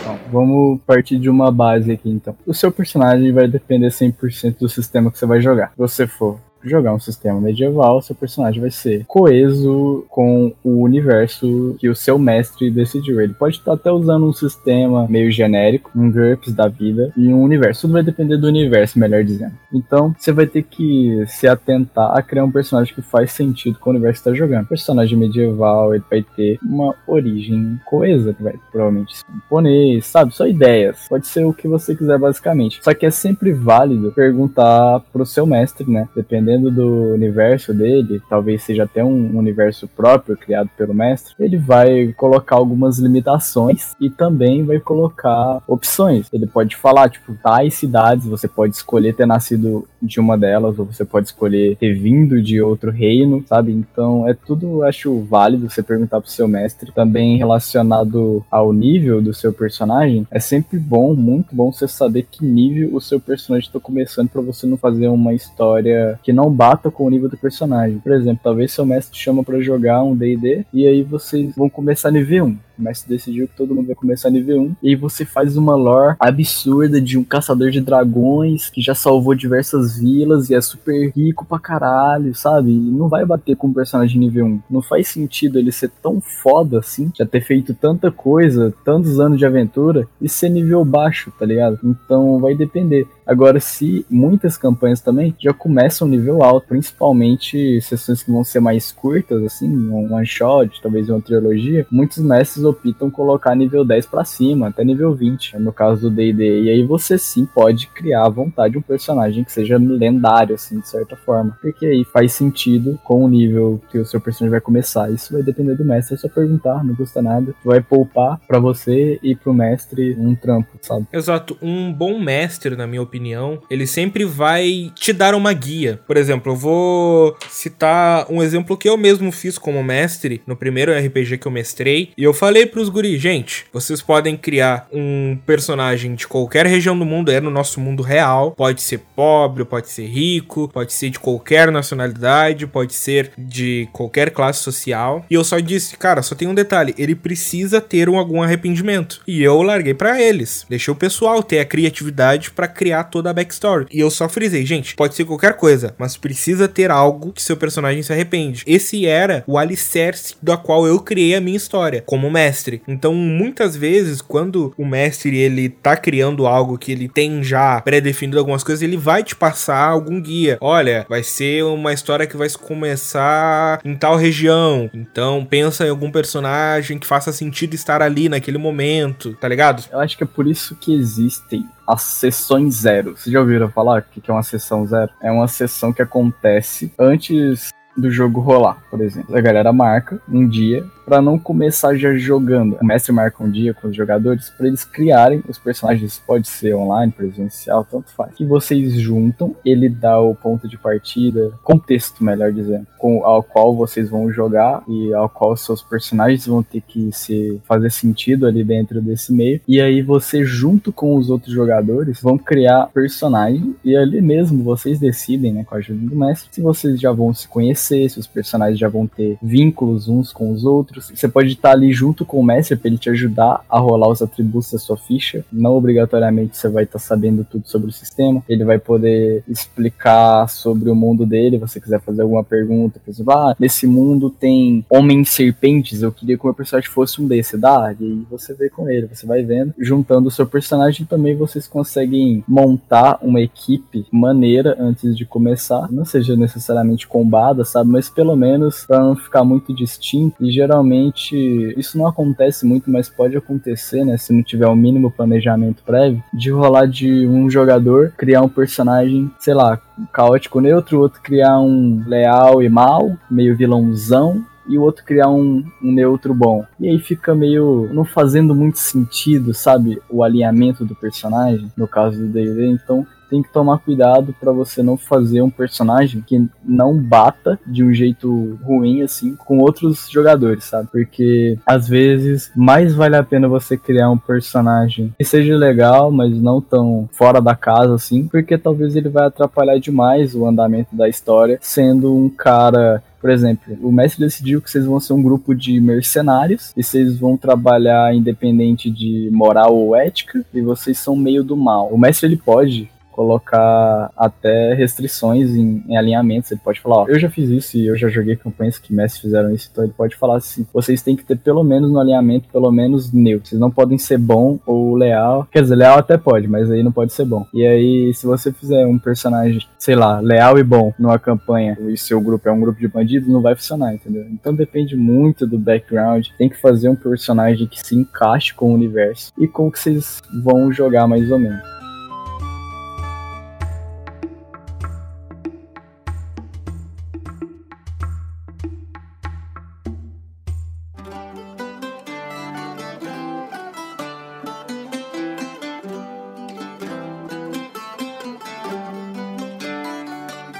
Então, vamos partir de uma base aqui então. O seu personagem vai depender 100% do sistema que você vai jogar. Se você for jogar um sistema medieval, seu personagem vai ser coeso com o universo que o seu mestre decidiu. Ele pode estar até usando um sistema meio genérico, um GURPS da vida, e um universo. Tudo vai depender do universo, melhor dizendo. Então, você vai ter que se atentar a criar um personagem que faz sentido com o universo que está jogando. O personagem medieval, ele vai ter uma origem coesa, que vai provavelmente ser japonês, sabe? Só ideias. Pode ser o que você quiser, basicamente. Só que é sempre válido perguntar pro seu mestre, né? Dependendo do universo dele, talvez seja até um universo próprio criado pelo mestre, ele vai colocar algumas limitações e também vai colocar opções. Ele pode falar, tipo, tais cidades, você pode escolher ter nascido de uma delas, ou você pode escolher ter vindo de outro reino, sabe? Então é tudo, acho, válido você perguntar pro seu mestre. Também relacionado ao nível do seu personagem, é sempre bom, muito bom você saber que nível o seu personagem está começando para você não fazer uma história que não bata com o nível do personagem. Por exemplo, talvez seu mestre chama para jogar um D&D e aí vocês vão começar nível 1 o mestre decidiu que todo mundo vai começar nível 1. E aí você faz uma lore absurda de um caçador de dragões que já salvou diversas vilas e é super rico pra caralho, sabe? E não vai bater com um personagem nível 1. Não faz sentido ele ser tão foda assim, já ter feito tanta coisa, tantos anos de aventura, e ser nível baixo, tá ligado? Então vai depender. Agora, se muitas campanhas também já começam nível alto, principalmente sessões que vão ser mais curtas, assim, um one shot, talvez uma trilogia, muitos mestres optam colocar nível 10 para cima, até nível 20, no caso do D&D. E aí você sim pode criar à vontade um personagem que seja lendário, assim, de certa forma. Porque aí faz sentido com o nível que o seu personagem vai começar. Isso vai depender do mestre, é só perguntar, não custa nada. Vai poupar para você e pro mestre um trampo, sabe? Exato. Um bom mestre, na minha opinião, opinião, ele sempre vai te dar uma guia. Por exemplo, eu vou citar um exemplo que eu mesmo fiz como mestre no primeiro RPG que eu mestrei. E eu falei pros guri, gente, vocês podem criar um personagem de qualquer região do mundo, é no nosso mundo real. Pode ser pobre, pode ser rico, pode ser de qualquer nacionalidade, pode ser de qualquer classe social. E eu só disse, cara, só tem um detalhe, ele precisa ter um, algum arrependimento. E eu larguei para eles. Deixei o pessoal ter a criatividade para criar toda a backstory. E eu só frisei, gente, pode ser qualquer coisa, mas precisa ter algo que seu personagem se arrepende. Esse era o alicerce da qual eu criei a minha história como mestre. Então, muitas vezes, quando o mestre ele tá criando algo que ele tem já pré-definido algumas coisas, ele vai te passar algum guia. Olha, vai ser uma história que vai começar em tal região. Então, pensa em algum personagem que faça sentido estar ali naquele momento, tá ligado? Eu acho que é por isso que existem as sessões zero. Vocês já ouviram falar o que é uma sessão zero? É uma sessão que acontece antes do jogo rolar, por exemplo. A galera marca um dia para não começar já jogando. O mestre marca um dia com os jogadores para eles criarem os personagens, pode ser online, presencial, tanto faz. Que vocês juntam, ele dá o ponto de partida, contexto, melhor dizendo, com ao qual vocês vão jogar e ao qual seus personagens vão ter que se fazer sentido ali dentro desse meio. E aí você junto com os outros jogadores vão criar personagem e ali mesmo vocês decidem, né, com a ajuda do mestre, se vocês já vão se conhecer, se os personagens já vão ter vínculos uns com os outros você pode estar ali junto com o mestre para ele te ajudar a rolar os atributos da sua ficha. Não obrigatoriamente você vai estar sabendo tudo sobre o sistema. Ele vai poder explicar sobre o mundo dele. Você quiser fazer alguma pergunta, por exemplo, ah, nesse mundo tem homens serpentes. Eu queria que o meu personagem fosse um desse. Dá, e aí você vê com ele, você vai vendo. Juntando o seu personagem também vocês conseguem montar uma equipe maneira antes de começar. Não seja necessariamente combada, sabe? Mas pelo menos para não ficar muito distinto. E geralmente geralmente isso não acontece muito, mas pode acontecer, né? Se não tiver o mínimo planejamento prévio, de rolar de um jogador criar um personagem, sei lá, caótico neutro, outro criar um leal e mal, meio vilãozão, e o outro criar um, um, neutro bom. E aí fica meio não fazendo muito sentido, sabe? O alinhamento do personagem, no caso do D&D. Então tem que tomar cuidado para você não fazer um personagem que não bata de um jeito ruim assim com outros jogadores, sabe? Porque às vezes mais vale a pena você criar um personagem que seja legal, mas não tão fora da casa assim, porque talvez ele vai atrapalhar demais o andamento da história, sendo um cara por exemplo, o mestre decidiu que vocês vão ser um grupo de mercenários e vocês vão trabalhar independente de moral ou ética e vocês são meio do mal. O mestre ele pode colocar até restrições em, em alinhamentos. Ele pode falar, ó, eu já fiz isso e eu já joguei campanhas que mestres fizeram isso, então ele pode falar assim, vocês têm que ter pelo menos no alinhamento, pelo menos neutro. Vocês não podem ser bom ou leal. Quer dizer, leal até pode, mas aí não pode ser bom. E aí, se você fizer um personagem, sei lá, leal e bom numa campanha e seu grupo é um grupo de bandidos, não vai funcionar, entendeu? Então depende muito do background. Tem que fazer um personagem que se encaixe com o universo e com o que vocês vão jogar mais ou menos.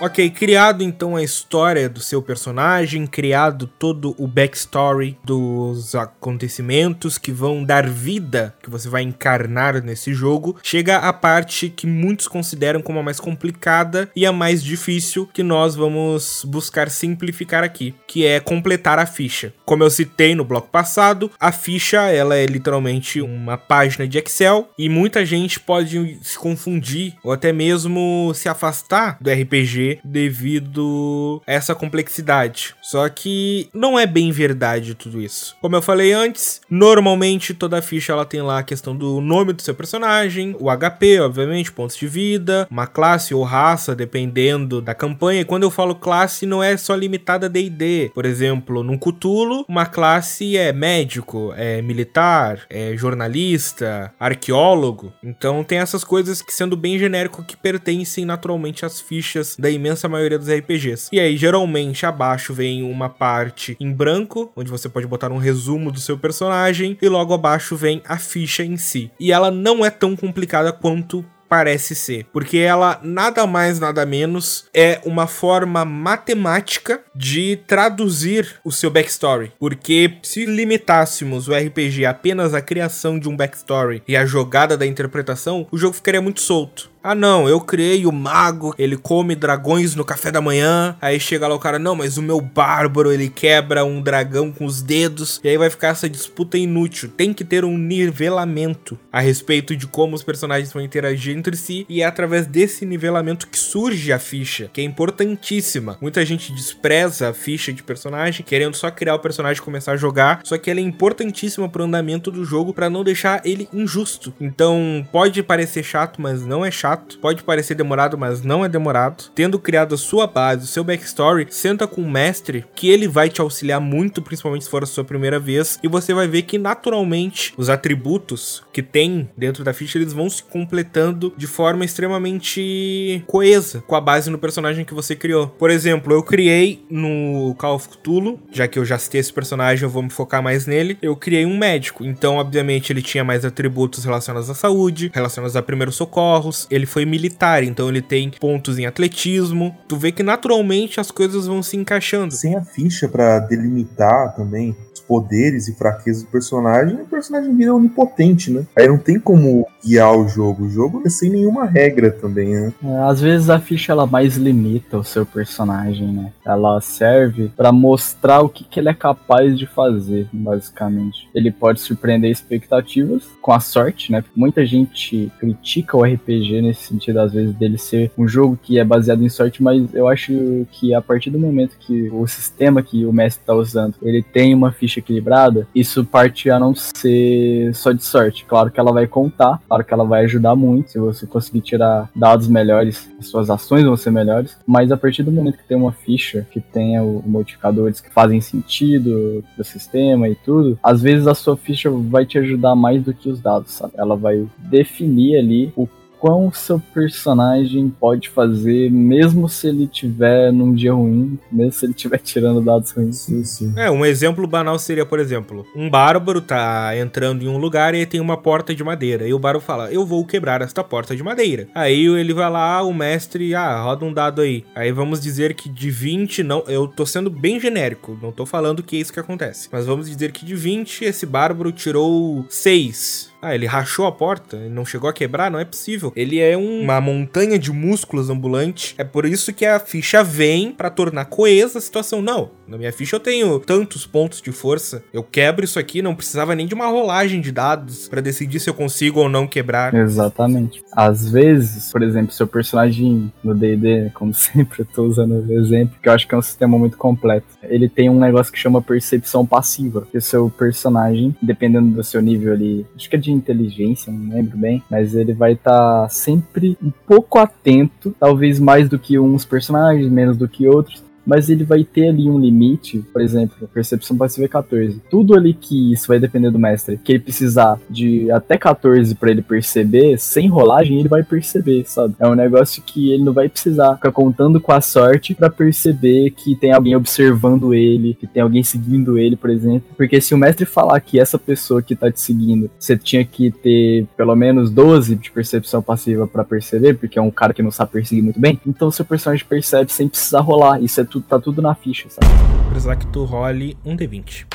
Ok, criado então a história do seu personagem, criado todo o backstory dos acontecimentos que vão dar vida, que você vai encarnar nesse jogo, chega a parte que muitos consideram como a mais complicada e a mais difícil, que nós vamos buscar simplificar aqui, que é completar a ficha. Como eu citei no bloco passado, a ficha ela é literalmente uma página de Excel e muita gente pode se confundir ou até mesmo se afastar do RPG devido a essa complexidade. Só que não é bem verdade tudo isso. Como eu falei antes, normalmente toda ficha ela tem lá a questão do nome do seu personagem, o HP, obviamente, pontos de vida, uma classe ou raça, dependendo da campanha. E quando eu falo classe, não é só limitada a D&D. Por exemplo, num Cthulhu, uma classe é médico, é militar, é jornalista, arqueólogo. Então tem essas coisas que, sendo bem genérico, que pertencem naturalmente às fichas da imensa maioria dos RPGs. E aí, geralmente, abaixo vem uma parte em branco, onde você pode botar um resumo do seu personagem, e logo abaixo vem a ficha em si. E ela não é tão complicada quanto parece ser, porque ela nada mais nada menos é uma forma matemática de traduzir o seu backstory, porque se limitássemos o RPG apenas à criação de um backstory e a jogada da interpretação, o jogo ficaria muito solto. Ah, não, eu criei o mago, ele come dragões no café da manhã. Aí chega lá o cara, não, mas o meu bárbaro, ele quebra um dragão com os dedos. E aí vai ficar essa disputa inútil. Tem que ter um nivelamento a respeito de como os personagens vão interagir entre si. E é através desse nivelamento que surge a ficha, que é importantíssima. Muita gente despreza a ficha de personagem, querendo só criar o personagem e começar a jogar. Só que ela é importantíssima pro andamento do jogo para não deixar ele injusto. Então, pode parecer chato, mas não é chato chato, pode parecer demorado, mas não é demorado. Tendo criado a sua base, o seu backstory, senta com o mestre, que ele vai te auxiliar muito, principalmente se for a sua primeira vez, e você vai ver que naturalmente os atributos que tem dentro da ficha eles vão se completando de forma extremamente coesa com a base no personagem que você criou. Por exemplo, eu criei no Call of Cthulhu, já que eu já citei esse personagem, eu vou me focar mais nele. Eu criei um médico, então obviamente ele tinha mais atributos relacionados à saúde, relacionados a primeiros socorros, ele foi militar, então ele tem pontos em atletismo. Tu vê que naturalmente as coisas vão se encaixando. Sem a ficha para delimitar também poderes e fraquezas do personagem, o personagem vira onipotente, né? Aí não tem como guiar o jogo. O jogo é sem nenhuma regra também, né? É, às vezes a ficha ela mais limita o seu personagem, né? Ela serve para mostrar o que, que ele é capaz de fazer, basicamente. Ele pode surpreender expectativas com a sorte, né? Muita gente critica o RPG nesse sentido, às vezes, dele ser um jogo que é baseado em sorte, mas eu acho que a partir do momento que o sistema que o mestre está usando, ele tem uma ficha equilibrada, isso parte a não ser só de sorte. Claro que ela vai contar, claro que ela vai ajudar muito se você conseguir tirar dados melhores, as suas ações vão ser melhores, mas a partir do momento que tem uma ficha que tenha o modificadores que fazem sentido do sistema e tudo, às vezes a sua ficha vai te ajudar mais do que os dados, sabe? Ela vai definir ali o quão seu personagem pode fazer, mesmo se ele tiver num dia ruim, mesmo se ele estiver [laughs] tirando dados ruins. Sim, sim. É, um exemplo banal seria, por exemplo, um bárbaro tá entrando em um lugar e tem uma porta de madeira. E o bárbaro fala: Eu vou quebrar esta porta de madeira. Aí ele vai lá, o mestre, ah, roda um dado aí. Aí vamos dizer que de 20, não. Eu tô sendo bem genérico, não tô falando que é isso que acontece. Mas vamos dizer que de 20, esse bárbaro tirou 6. Ah, ele rachou a porta, ele não chegou a quebrar, não é possível. Ele é um- uma montanha de músculos ambulante. É por isso que a ficha vem pra tornar coesa a situação. Não, na minha ficha eu tenho tantos pontos de força. Eu quebro isso aqui, não precisava nem de uma rolagem de dados pra decidir se eu consigo ou não quebrar. Exatamente. Às vezes, por exemplo, seu personagem no D&D, como [laughs] sempre, eu tô usando o exemplo, que eu acho que é um sistema muito completo. Ele tem um negócio que chama percepção passiva, que o seu personagem, dependendo do seu nível ali, acho que é de inteligência, não lembro bem, mas ele vai estar sempre um pouco atento, talvez mais do que uns personagens, menos do que outros, mas ele vai ter ali um limite, por exemplo, percepção passiva é 14. Tudo ali que isso vai depender do mestre, que ele precisar de até 14 pra ele perceber, sem rolagem ele vai perceber, sabe? É um negócio que ele não vai precisar ficar contando com a sorte pra perceber que tem alguém observando ele, que tem alguém seguindo ele, por exemplo. Porque se o mestre falar que essa pessoa que tá te seguindo, você tinha que ter pelo menos 12 de percepção passiva pra perceber, porque é um cara que não sabe perseguir muito bem, então seu personagem percebe sem precisar rolar. Isso é tudo, tá tudo na ficha, sabe? Precisar que tu role um D20.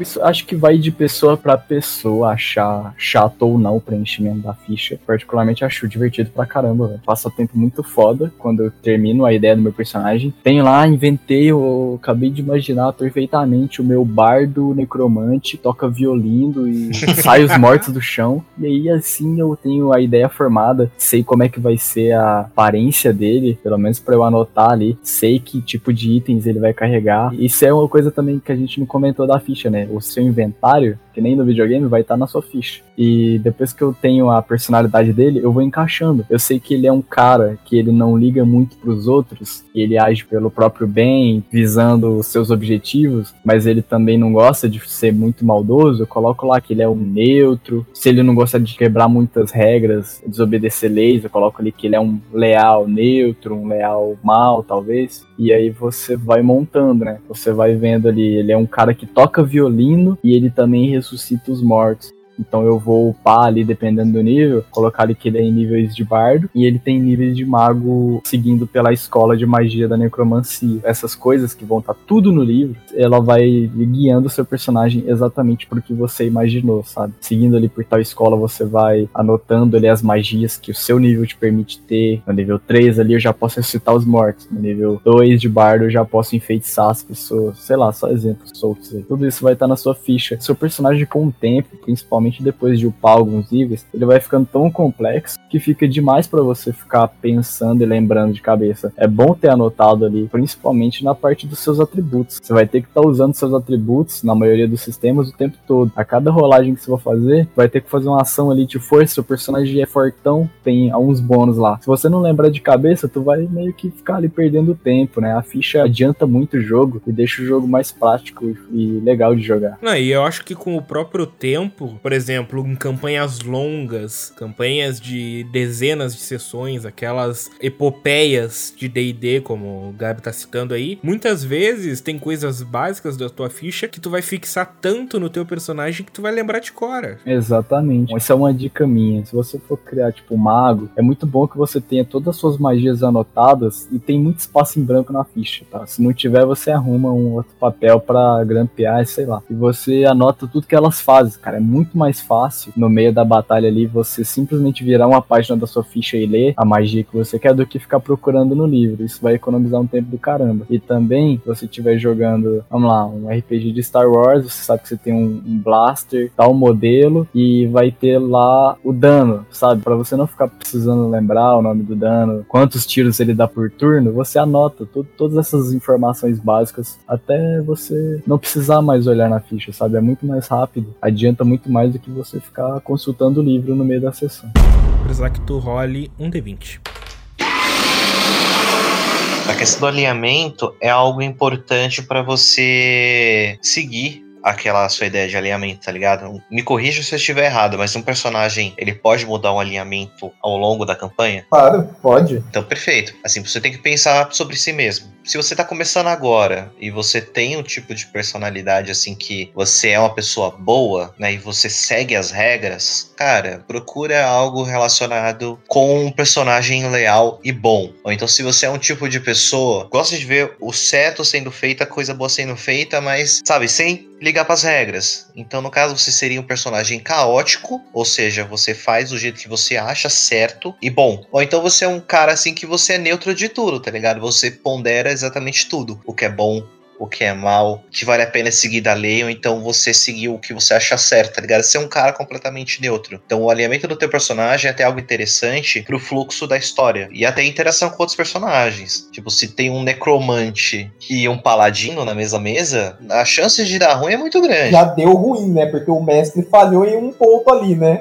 Isso acho que vai de pessoa pra pessoa achar chato ou não o preenchimento da ficha. Particularmente acho divertido pra caramba, velho. Passatempo muito foda quando eu termino a ideia do meu personagem. Tenho lá, inventei, eu acabei de imaginar perfeitamente o meu bardo necromante, toca violino e [laughs] sai os mortos do chão. E aí assim eu tenho a ideia formada, sei como é que vai ser a aparência dele, pelo menos pra eu anotar ali. Sei que tipo de itens ele vai carregar. Isso é uma coisa também que a gente não comentou da ficha, né? O seu inventário, que nem no videogame, vai estar na sua ficha. E depois que eu tenho a personalidade dele, eu vou encaixando. Eu sei que ele é um cara que ele não liga muito pros outros, que ele age pelo próprio bem, visando os seus objetivos, mas ele também não gosta de ser muito maldoso. Eu coloco lá que ele é um neutro. Se ele não gosta de quebrar muitas regras, desobedecer leis, eu coloco ali que ele é um leal neutro, um leal mal, talvez. E aí você vai montando, né? Você vai vendo ali, ele é um cara que toca e ele também ressuscita os mortos. Então eu vou upar ali, dependendo do nível, colocar ali que ele é em níveis de bardo e ele tem níveis de mago seguindo pela escola de magia da necromancia. Essas coisas que vão estar tudo no livro, ela vai guiando o seu personagem exatamente pro que você imaginou, sabe? Seguindo ali por tal escola, você vai anotando ali as magias que o seu nível te permite ter. No nível 3 ali eu já posso ressuscitar os mortos. No nível 2 de bardo eu já posso enfeitiçar as pessoas. Sei lá, só exemplos soltos aí. Tudo isso vai estar na sua ficha. Seu personagem com o tempo, principalmente depois de upar alguns níveis, ele vai ficando tão complexo que fica demais pra você ficar pensando e lembrando de cabeça. É bom ter anotado ali, principalmente na parte dos seus atributos. Você vai ter que estar usando seus atributos na maioria dos sistemas o tempo todo. A cada rolagem que você for fazer, vai ter que fazer uma ação ali de força. Seu personagem é fortão, tem alguns bônus lá. Se você não lembrar de cabeça, tu vai meio que ficar ali perdendo tempo, né? A ficha adianta muito o jogo e deixa o jogo mais prático e e legal de jogar. Não, e eu acho que com o próprio tempo, por exemplo, em campanhas longas, campanhas de dezenas de sessões, aquelas epopeias de D&D, como o Gabi tá citando aí, muitas vezes tem coisas básicas da tua ficha que tu vai fixar tanto no teu personagem que tu vai lembrar de cora. Exatamente. Essa é uma dica minha. Se você for criar, tipo, um mago, é muito bom que você tenha todas as suas magias anotadas e tem muito espaço em branco na ficha, tá? Se não tiver, você arruma um outro papel pra grampear, sei lá. E você anota tudo que elas fazem, cara. É muito mais fácil no meio da batalha ali você simplesmente virar uma página da sua ficha e ler a magia que você quer do que ficar procurando no livro. Isso vai economizar um tempo do caramba. E também, se você estiver jogando, vamos lá, um RPG de Star Wars, você sabe que você tem um, um blaster, tal modelo, e vai ter lá o dano, sabe? Pra você não ficar precisando lembrar o nome do dano, quantos tiros ele dá por turno, você anota todas essas informações básicas até você não precisar mais olhar na ficha, sabe? É muito mais rápido, adianta muito mais do que você ficar consultando o livro no meio da sessão. Precisar que tu role um D20. A questão do alinhamento é algo importante pra você seguir aquela sua ideia de alinhamento, tá ligado? Me corrija se eu estiver errado, mas um personagem, ele pode mudar um alinhamento ao longo da campanha? Claro, pode. Então, perfeito. Assim, você tem que pensar sobre si mesmo. Se você tá começando agora e você tem um tipo de personalidade assim que você é uma pessoa boa, né, e você segue as regras, cara, procura algo relacionado com um personagem leal e bom. Ou então se você é um tipo de pessoa, gosta de ver o certo sendo feito, a coisa boa sendo feita, mas sabe, sem ligar para as regras. Então, no caso, você seria um personagem caótico, ou seja, você faz do jeito que você acha certo e bom. Ou então você é um cara assim que você é neutro de tudo, tá ligado? Você pondera exatamente tudo. O que é bom, o que é mal, que vale a pena seguir da lei, ou então você seguir o que você acha certo, tá ligado? Ser um cara completamente neutro. Então o alinhamento do teu personagem é até algo interessante pro fluxo da história. E até a interação com outros personagens. Tipo, se tem um necromante e um paladino na mesma mesa, a chance de dar ruim é muito grande. Já deu ruim, né? Porque o mestre falhou em um ponto ali, né?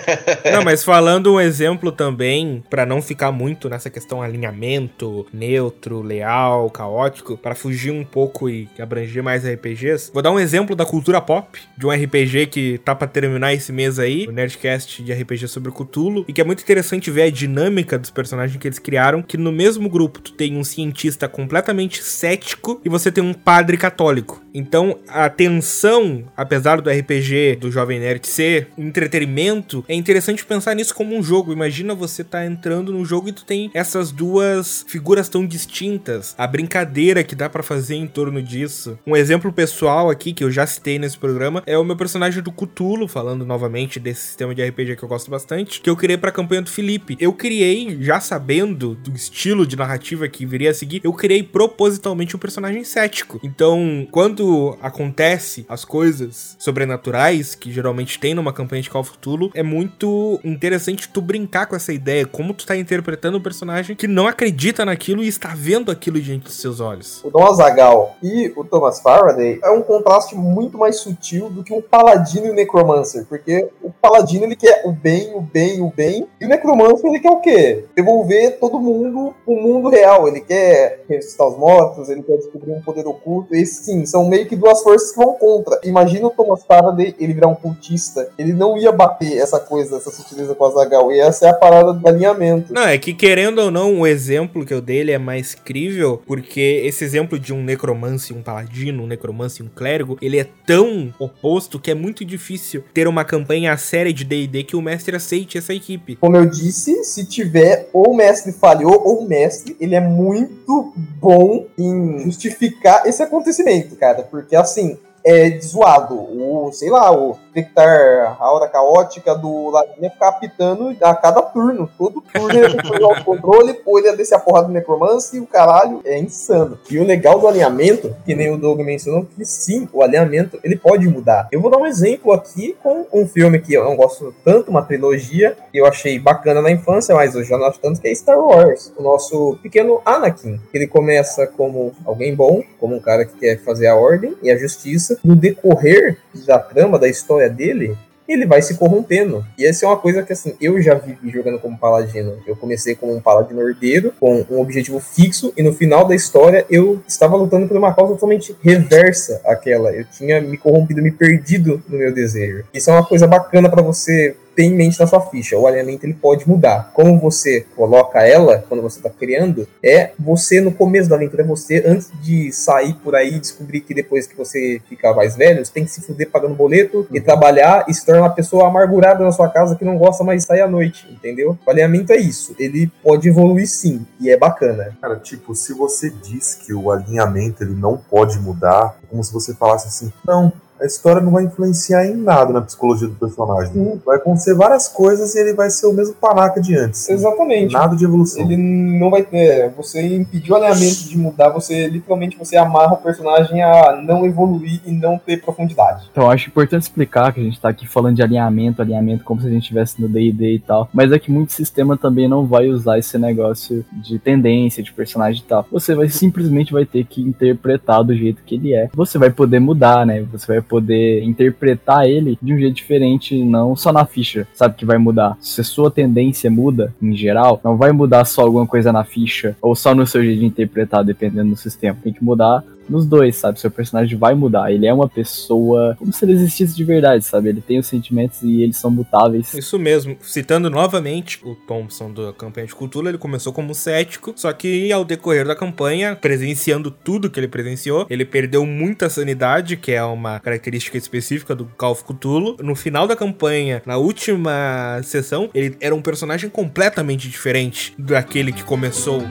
[laughs] Não, mas falando um exemplo também, pra não ficar muito nessa questão alinhamento, neutro, leal, caótico, para fugir um pouco e abranger mais RPGs, vou dar um exemplo da cultura pop, de um RPG que tá pra terminar esse mês aí, o Nerdcast de RPG sobre Cthulhu, e que é muito interessante ver a dinâmica dos personagens que eles criaram, que no mesmo grupo tu tem um cientista completamente cético e você tem um padre católico. Então, a tensão, apesar do RPG do Jovem Nerd ser entretenimento, é interessante pensar nisso como um jogo. Imagina você tá entrando no jogo e tu tem essas duas figuras tão distintas, a brincadeira que dá pra fazer em torno disso. Um exemplo pessoal aqui que eu já citei nesse programa é o meu personagem do Cthulhu, falando novamente desse sistema de RPG que eu gosto bastante, que eu criei pra campanha do Felipe. Eu criei, já sabendo do estilo de narrativa que viria a seguir, eu criei propositalmente um personagem cético. Então, quando acontece as coisas sobrenaturais que geralmente tem numa campanha de Call of Cthulhu, é muito interessante tu brincar com essa ideia, como tu tá interpretando um personagem que não acredita naquilo e está vendo aquilo diante dos seus olhos. O Dom Azagal e o Thomas Faraday é um contraste muito mais sutil do que um paladino e um necromancer, porque o paladino ele quer o bem, o bem, o bem, e o necromancer ele quer o quê? Devolver todo mundo pro mundo real, ele quer ressuscitar os mortos, ele quer descobrir um poder oculto, e sim, são meio que duas forças que vão contra. Imagina o Thomas Faraday, ele virar um cultista, ele não ia bater essa coisa, essa sutileza com o Azagal, e essa é a parada do alinhamento. Não, é que querendo ou não, o exemplo que eu dei ele é mais crível, porque esse exemplo de um necromante, um paladino, um necromante, um clérigo, ele é tão oposto que é muito difícil ter uma campanha séria de D&D que o mestre aceite essa equipe. Como eu disse, se tiver ou o mestre falhou ou o mestre, ele é muito bom em justificar esse acontecimento, cara, porque assim, é zoado. O, sei lá, o detectar a aura caótica do Ladino ia ficar apitando a cada turno. Todo turno ele ia o controle, ou ele ia descer a porrada do necromance e o caralho é insano. E o legal do alinhamento, que nem o Doug mencionou, que sim, o alinhamento ele pode mudar. Eu vou dar um exemplo aqui com um filme que eu não gosto tanto, uma trilogia, que eu achei bacana na infância, mas hoje já não acho tanto, que é Star Wars. O nosso pequeno Anakin. Ele começa como alguém bom, como um cara que quer fazer a ordem e a justiça. No decorrer da trama, da história dele, ele vai se corrompendo. E essa é uma coisa que, assim, eu já vivi jogando como paladino. Eu comecei como um paladino herdeiro, com um objetivo fixo, e no final da história eu estava lutando por uma causa totalmente reversa àquela. Eu tinha me corrompido, me perdido no meu desejo. Isso é uma coisa bacana para você ter em mente na sua ficha. O alinhamento ele pode mudar. Como você coloca ela quando você está criando, é você no começo da aventura, é você antes de sair por aí e descobrir que depois que você ficar mais velho, você tem que se fuder pagando boleto e trabalhar e se tornar uma pessoa amargurada na sua casa que não gosta mais de sair à noite, entendeu? O alinhamento é isso. Ele pode evoluir sim, e é bacana. Cara, tipo, se você diz que o alinhamento ele não pode mudar, é como se você falasse assim, não, a história não vai influenciar em nada na psicologia do personagem. Sim. Vai acontecer várias coisas e ele vai ser o mesmo panaca de antes. Exatamente. Nada de evolução. Ele não vai ter. Você impedir o alinhamento de mudar, você literalmente você amarra o personagem a não evoluir e não ter profundidade. Então eu acho importante explicar que a gente tá aqui falando de alinhamento, alinhamento como se a gente estivesse no D&D e tal, mas é que muito sistema também não vai usar esse negócio de tendência, de personagem e tal. Você vai simplesmente vai ter que interpretar do jeito que ele é. Você vai poder mudar, né? Você vai poder interpretar ele de um jeito diferente, não só na ficha, sabe que vai mudar. Se a sua tendência muda, em geral, não vai mudar só alguma coisa na ficha ou só no seu jeito de interpretar, dependendo do sistema. Tem que mudar nos dois, sabe? Seu personagem vai mudar. Ele é uma pessoa como se ele existisse de verdade, sabe? Ele tem os sentimentos e eles são mutáveis. Isso mesmo. Citando novamente o Thompson da campanha de cultura, ele começou como cético, só que ao decorrer da campanha, presenciando tudo que ele presenciou, ele perdeu muita sanidade, que é uma característica específica do Call of Cthulhu. No final da campanha, na última sessão, ele era um personagem completamente diferente daquele que começou.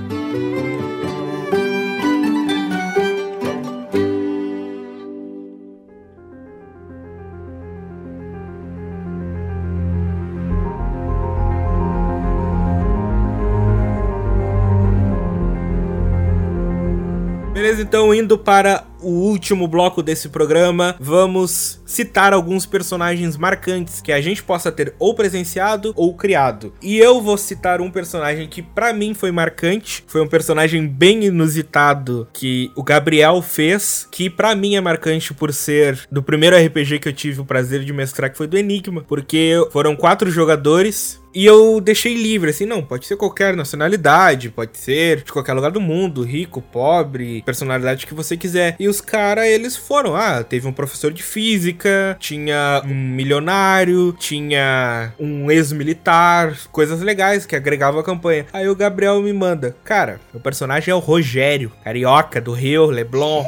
Beleza, então indo para o último bloco desse programa, vamos citar alguns personagens marcantes que a gente possa ter ou presenciado ou criado. E eu vou citar um personagem que para mim foi marcante, foi um personagem bem inusitado que o Gabriel fez, que para mim é marcante por ser do primeiro RPG que eu tive o prazer de mestrar, que foi do Enigma, porque foram quatro jogadores, e eu deixei livre, assim, não, pode ser qualquer nacionalidade, pode ser de qualquer lugar do mundo, rico, pobre, personalidade que você quiser. E os caras, eles foram, ah, teve um professor de física, tinha um milionário, tinha um ex-militar, coisas legais que agregavam a campanha. Aí o Gabriel me manda, cara, o personagem é o Rogério, carioca do Rio, Leblon.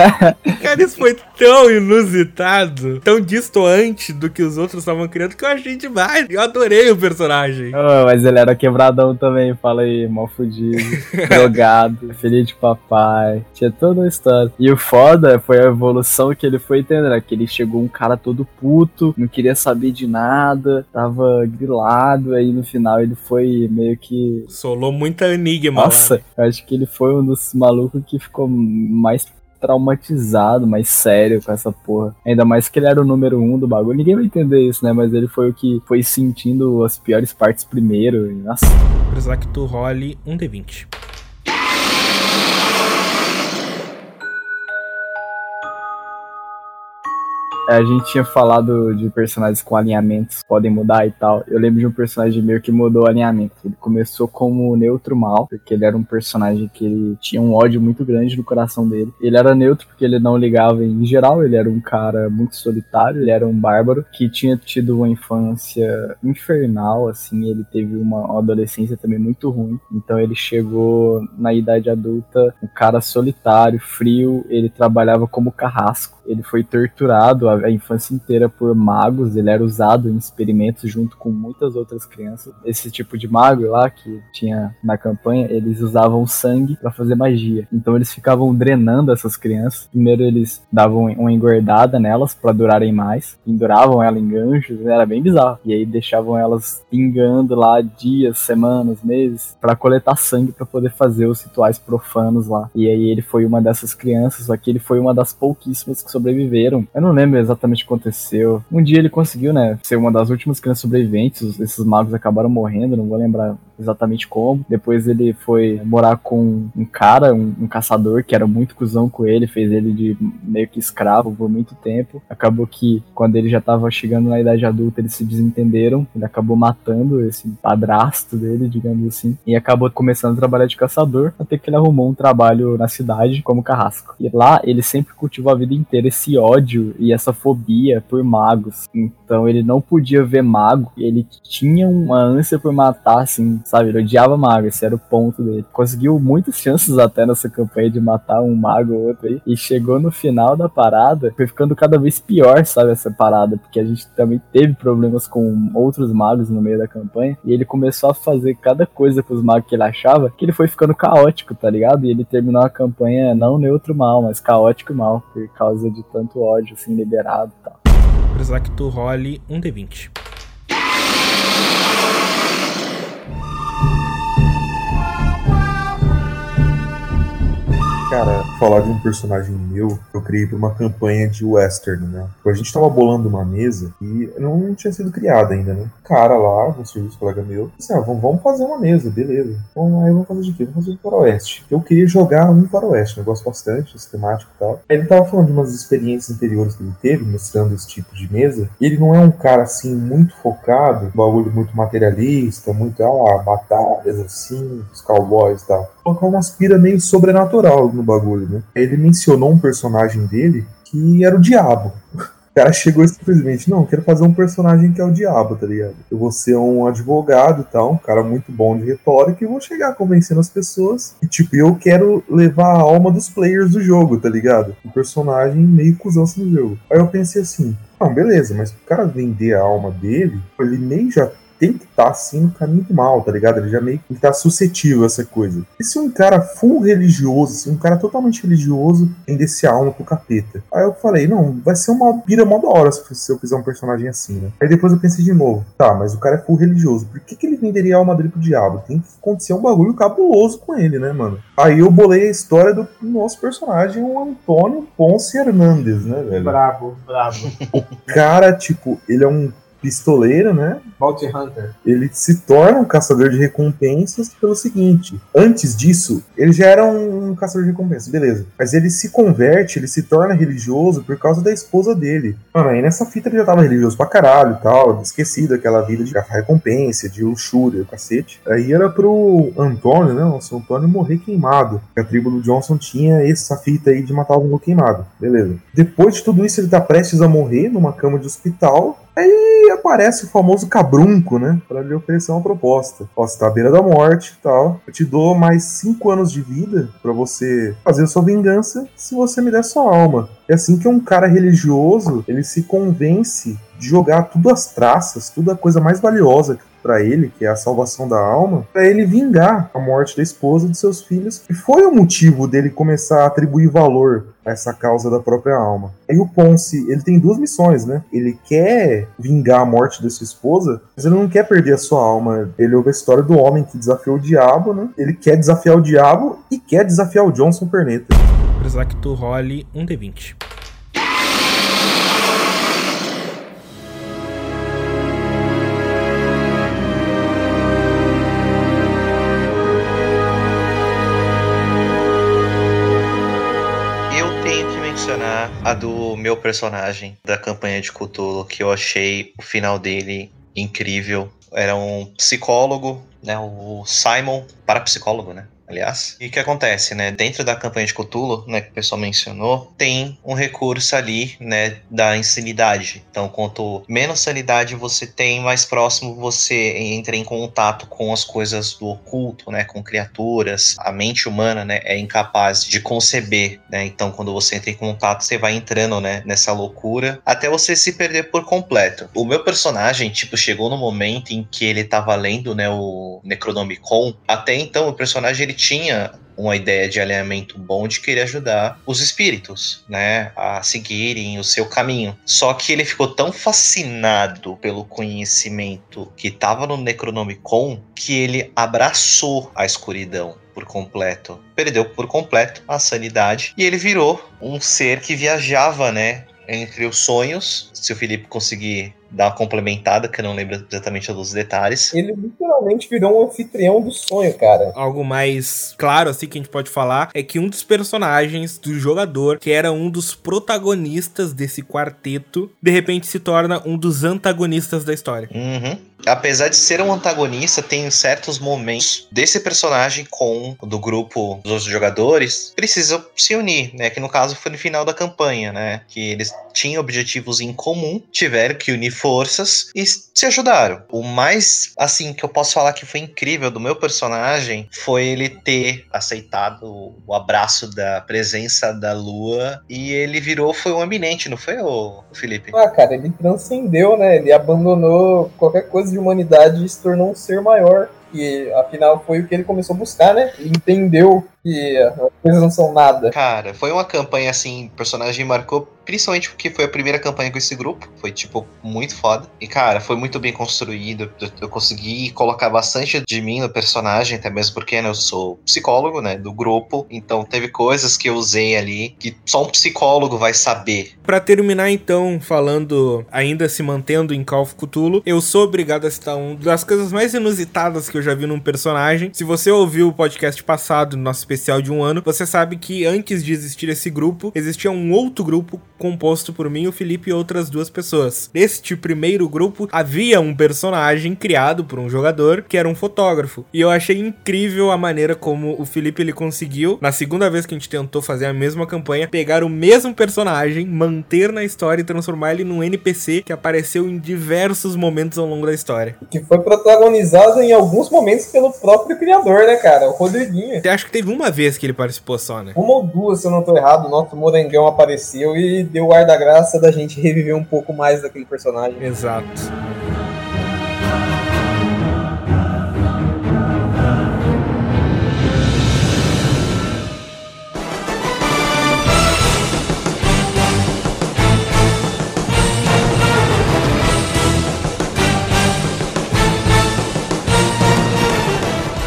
[laughs] cara, isso foi tão inusitado, tão distoante do que os outros estavam criando que eu achei demais. Eu adorei o personagem. Oh, mas ele era quebradão também, fala aí, mal fudido, [laughs] drogado, filho de papai. Tinha toda uma história. E o foda foi a evolução que ele foi tendo, né? Que ele chegou um cara todo puto, não queria saber de nada, tava grilado, aí no final ele foi meio que. Solou muita enigma. Nossa, eu acho que ele foi um dos malucos que ficou mais traumatizado, mais sério com essa porra. Ainda mais que ele era o número um do bagulho. Ninguém vai entender isso, né? Mas ele foi o que foi sentindo as piores partes primeiro. E, nossa. Precisar que tu role um D20. A gente tinha falado de personagens com alinhamentos podem mudar e tal. Eu lembro de um personagem meu que mudou o alinhamento. Ele começou como neutro mal, porque ele era um personagem que ele tinha um ódio muito grande no coração dele. Ele era neutro porque ele não ligava em geral, ele era um cara muito solitário, ele era um bárbaro que tinha tido uma infância infernal, assim, ele teve uma, adolescência também muito ruim. Então ele chegou na idade adulta, um cara solitário, frio, ele trabalhava como carrasco. Ele foi torturado a, a infância inteira por magos, ele era usado em experimentos junto com muitas outras crianças. Esse tipo de mago lá que tinha na campanha, eles usavam sangue para fazer magia. Então eles ficavam drenando essas crianças. Primeiro eles davam uma engordada nelas para durarem mais, penduravam ela em ganchos, era bem bizarro. E aí deixavam elas pingando lá dias, semanas, meses para coletar sangue para poder fazer os rituais profanos lá. E aí ele foi uma dessas crianças, só que ele foi uma das pouquíssimas que sobreviveram. Eu não lembro exatamente o que aconteceu. Um dia ele conseguiu, né, ser uma das últimas crianças sobreviventes. Esses magos acabaram morrendo, não vou lembrar exatamente como. Depois ele foi morar com um cara, um, um, caçador, que era muito cuzão com ele, fez ele de meio que escravo por muito tempo. Acabou que, quando ele já tava chegando na idade adulta, eles se desentenderam. Ele acabou matando esse padrasto dele, digamos assim, e acabou começando a trabalhar de caçador, até que ele arrumou um trabalho na cidade como carrasco. E lá ele sempre cultivou a vida inteira esse ódio e essa fobia por magos. Então ele não podia ver mago, ele tinha uma ânsia por matar, assim, sabe? Ele odiava mago, esse era o ponto dele. Conseguiu muitas [laughs] chances até nessa campanha de matar um mago ou outro aí. E chegou no final da parada, foi ficando cada vez pior, sabe? Essa parada, porque a gente também teve problemas com outros magos no meio da campanha. E ele começou a fazer cada coisa com os magos que ele achava, que ele foi ficando caótico, tá ligado? E ele terminou a campanha não neutro mal, mas caótico mal, por causa de tanto ódio, assim, liberado e tal. Precisar que tu role um D20. Cara, falar de um personagem meu, eu criei pra uma campanha de western, né? A gente tava bolando uma mesa e não tinha sido criada ainda, né? Cara lá, um serviço colega meu, disse, ah, vamos fazer uma mesa, beleza. Então aí vamos fazer de quê? Vamos fazer um faroeste. Eu queria jogar um faroeste, gosto bastante, sistemático e tal. Aí ele tava falando de umas experiências anteriores que ele teve, mostrando esse tipo de mesa. E ele não é um cara, assim, muito focado, um bagulho muito materialista, muito, ah, batalhas, assim, os cowboys e tal. Colocar uma aspira meio sobrenatural no bagulho, né? Ele mencionou um personagem dele que era o diabo. [laughs] O cara chegou simplesmente, não, quero fazer um personagem que é o diabo, tá ligado? Eu vou ser um advogado e tal, um cara muito bom de retórica e vou chegar convencendo as pessoas. E tipo, eu quero levar a alma dos players do jogo, tá ligado? Um personagem meio cuzão no jogo. Aí eu pensei assim, não, beleza, mas o cara vender a alma dele, ele nem já tem que estar tá, assim no caminho do mal, tá ligado? Ele já meio que tá suscetível a essa coisa. E se um cara full religioso, se um cara totalmente religioso vender esse alma pro capeta? Aí eu falei, não, vai ser uma pira mó da hora se eu fizer um personagem assim, né? Aí depois eu pensei de novo, tá, mas o cara é full religioso, por que, que ele venderia a alma dele pro diabo? Tem que acontecer um bagulho cabuloso com ele, né, mano? Aí eu bolei a história do nosso personagem, o Antônio Ponce Hernandes, né, velho? Brabo, brabo. O cara, tipo, ele é um pistoleiro, né? Bounty Hunter. Ele se torna um caçador de recompensas pelo seguinte: antes disso, ele já era um caçador de recompensas, beleza. Mas ele se converte, ele se torna religioso por causa da esposa dele. Mano, aí nessa fita ele já tava religioso pra caralho e tal, esquecido aquela vida de caçar recompensa, de luxúria, cacete. Aí era pro Antônio, né? Nosso Antônio morrer queimado. A tribo do Johnson tinha essa fita aí de matar o mundo queimado. Beleza. Depois de tudo isso, ele tá prestes a morrer numa cama de hospital. Aí aparece o famoso cabrunco, né? Pra lhe oferecer uma proposta. Ó, você tá à beira da morte e tal. Eu te dou mais cinco anos de vida para você fazer sua vingança se você me der sua alma. É assim que um cara religioso, ele se convence de jogar tudo as traças, tudo a coisa mais valiosa para ele, que é a salvação da alma, para ele vingar a morte da esposa e de seus filhos, que foi o motivo dele começar a atribuir valor a essa causa da própria alma. E o Ponce, ele tem duas missões, né? Ele quer vingar a morte da sua esposa, mas ele não quer perder a sua alma. Ele ouve a história do homem que desafiou o diabo, né? Ele quer desafiar o diabo e quer desafiar o Johnson Perneta. Precisar que tu role um D20. A do meu personagem da campanha de Cthulhu, que eu achei o final dele incrível. Era um psicólogo, né? O Simon, parapsicólogo, né? Aliás. E o que acontece, né? Dentro da campanha de Cthulhu, né, que o pessoal mencionou, tem um recurso ali, né, da insanidade. Então, quanto menos sanidade você tem, mais próximo você entra em contato com as coisas do oculto, né, com criaturas. A mente humana, né, é incapaz de conceber, né? Então, quando você entra em contato, você vai entrando, né, nessa loucura até você se perder por completo. O meu personagem, tipo, chegou no momento em que ele tava lendo, né, o Necronomicon. Até então, o personagem ele tinha uma ideia de alinhamento bom de querer ajudar os espíritos, né, a seguirem o seu caminho. Só que ele ficou tão fascinado pelo conhecimento que estava no Necronomicon que ele abraçou a escuridão por completo. Perdeu por completo a sanidade e ele virou um ser que viajava, né, entre os sonhos. Se o Felipe conseguir dar uma complementada, que eu não lembro exatamente dos detalhes. Ele literalmente virou um anfitrião do sonho, cara. Algo mais claro, assim, que a gente pode falar, é que um dos personagens do jogador, que era um dos protagonistas desse quarteto, de repente se torna um dos antagonistas da história. Uhum. Apesar de ser um antagonista, tem certos momentos desse personagem com o do grupo dos outros jogadores precisam se unir, né? Que no caso foi no final da campanha, né? Que eles tinham objetivos em comum, tiveram que unir forças e se ajudaram. O mais, assim, que eu posso falar que foi incrível do meu personagem foi ele ter aceitado o abraço da presença da lua e ele virou, foi um eminente, não foi, o Felipe? Ah, cara, ele transcendeu, né? Ele abandonou qualquer coisa de humanidade e se tornou um ser maior. E afinal foi o que ele começou a buscar, né? Ele entendeu que as coisas não são nada. Cara, foi uma campanha assim, o personagem marcou Principalmente porque foi a primeira campanha com esse grupo. Foi, tipo, muito foda. E, cara, foi muito bem construído. Eu consegui colocar bastante de mim no personagem, até mesmo porque né, eu sou psicólogo, né? Do grupo. Então teve coisas que eu usei ali que só um psicólogo vai saber. Para terminar, então, falando, ainda se mantendo em Call of Cthulhu, eu sou obrigado a citar uma das coisas mais inusitadas que eu já vi num personagem. Se você ouviu o podcast passado, nosso especial de um ano, você sabe que antes de existir esse grupo, existia um outro grupo composto por mim, o Felipe e outras duas pessoas. Neste primeiro grupo, havia um personagem criado por um jogador que era um fotógrafo. E eu achei incrível a maneira como o Felipe ele conseguiu, na segunda vez que a gente tentou fazer a mesma campanha, pegar o mesmo personagem, manter na história e transformar ele num NPC que apareceu em diversos momentos ao longo da história. Que foi protagonizado em alguns momentos pelo próprio criador, né, cara? O Rodriguinho. Eu acho que teve uma vez que ele participou só, né? Uma ou duas, se eu não tô errado, o nosso Morangão apareceu e deu o ar da graça da gente reviver um pouco mais daquele personagem. Exato.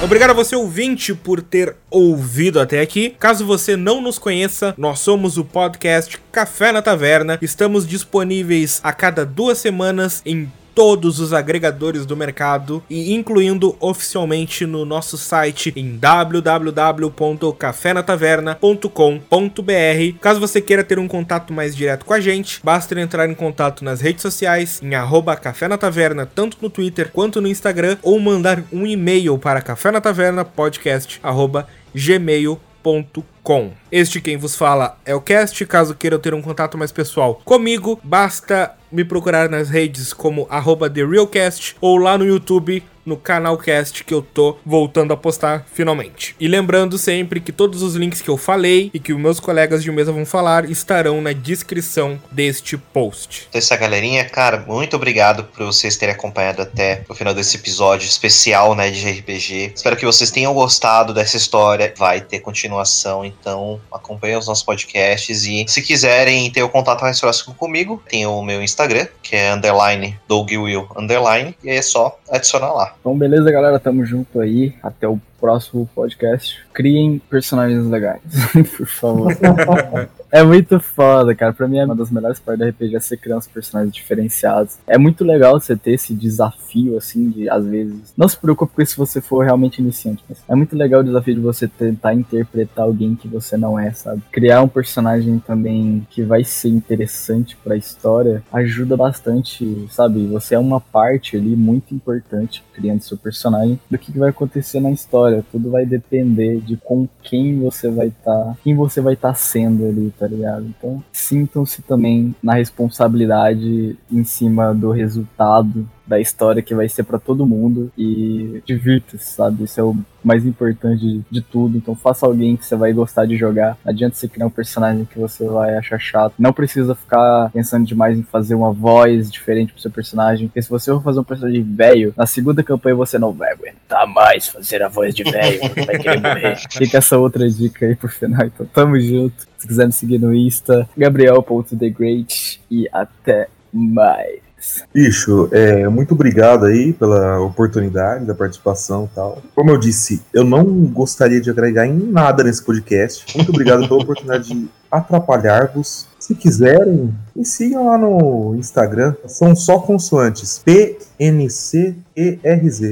Obrigado a você, ouvinte, por ter ouvido até aqui. Caso você não nos conheça, nós somos o podcast Café na Taverna. Estamos disponíveis a cada duas semanas em todos os agregadores do mercado e incluindo oficialmente no nosso site em www.cafenataverna.com.br. Caso você queira ter um contato mais direto com a gente, basta entrar em contato nas redes sociais em arroba Café na Taverna, tanto no Twitter quanto no Instagram, ou mandar um e-mail para café na taverna podcast arroba gmail.com. Este quem vos fala é o Cast. Caso queira ter um contato mais pessoal comigo, basta me procurar nas redes como arroba TheRealCast ou lá no YouTube no canal Cast que eu tô voltando a postar finalmente. E lembrando sempre que todos os links que eu falei e que os meus colegas de mesa vão falar estarão na descrição deste post. Então, essa galerinha, cara, muito obrigado por vocês terem acompanhado até o final desse episódio especial, né, de RPG. Espero que vocês tenham gostado dessa história. Vai ter continuação, então acompanhem os nossos podcasts e se quiserem ter o contato mais próximo comigo, tem o meu Instagram, que é underline dogwill underline, e aí é só adicionar lá. Então, beleza, galera? Tamo junto aí. Até o próximo podcast. Criem personagens legais, [laughs] por favor. [laughs] é muito foda, cara. Pra mim é uma das melhores partes do RPG é criar uns personagens diferenciados. É muito legal você ter esse desafio, assim, de às vezes. Não se preocupe com isso se você for realmente iniciante, mas é muito legal o desafio de você tentar interpretar alguém que você não é, sabe? Criar um personagem também que vai ser interessante pra história ajuda bastante, sabe? Você é uma parte ali muito importante criando seu personagem do que, que vai acontecer na história. Tudo vai depender de com quem você vai estar, tá, quem você vai estar tá sendo ali, tá ligado? Então, sintam-se também na responsabilidade em cima do resultado da história que vai ser para todo mundo e divirta-se, sabe? Isso é o mais importante de, de, tudo. Então faça alguém que você vai gostar de jogar. Não adianta você criar um personagem que você vai achar chato. Não precisa ficar pensando demais em fazer uma voz diferente pro seu personagem. Porque se você for fazer um personagem velho, na segunda campanha você não vai aguentar mais fazer a voz de velho, [laughs] vai querer morrer. Fica essa outra dica aí pro final. Então tamo junto. Se quiser me seguir no Insta, Gabriel.thegreat e até mais. Bicho, é, muito obrigado aí pela oportunidade da participação e tal. Como eu disse, eu não gostaria de agregar em nada nesse podcast. Muito obrigado pela [laughs] oportunidade de atrapalhar-vos. Se quiserem, me sigam lá no Instagram. São só consoantes. PNCERZ.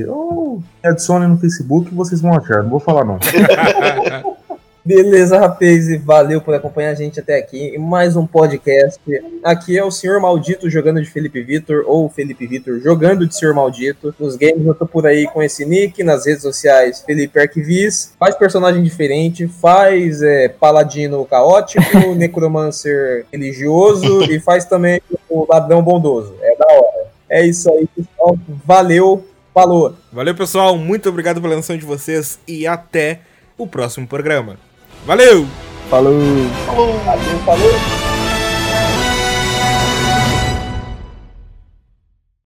Ou me no Facebook vocês vão achar. Não vou falar não. [laughs] Beleza, rapaz, e valeu por acompanhar a gente até aqui em mais um podcast. Aqui é o Senhor Maldito jogando de Felipe Vitor, ou Felipe Vitor jogando de Senhor Maldito. Nos games eu tô por aí com esse nick, nas redes sociais Felipe Arquivis. Faz personagem diferente, faz é, paladino caótico, [laughs] necromancer religioso e faz também o ladrão bondoso. É da hora. É isso aí, pessoal. Valeu, falou. Valeu, pessoal. Muito obrigado pela atenção de vocês e até o próximo programa. Valeu! Falou! Falou! Valeu, falou!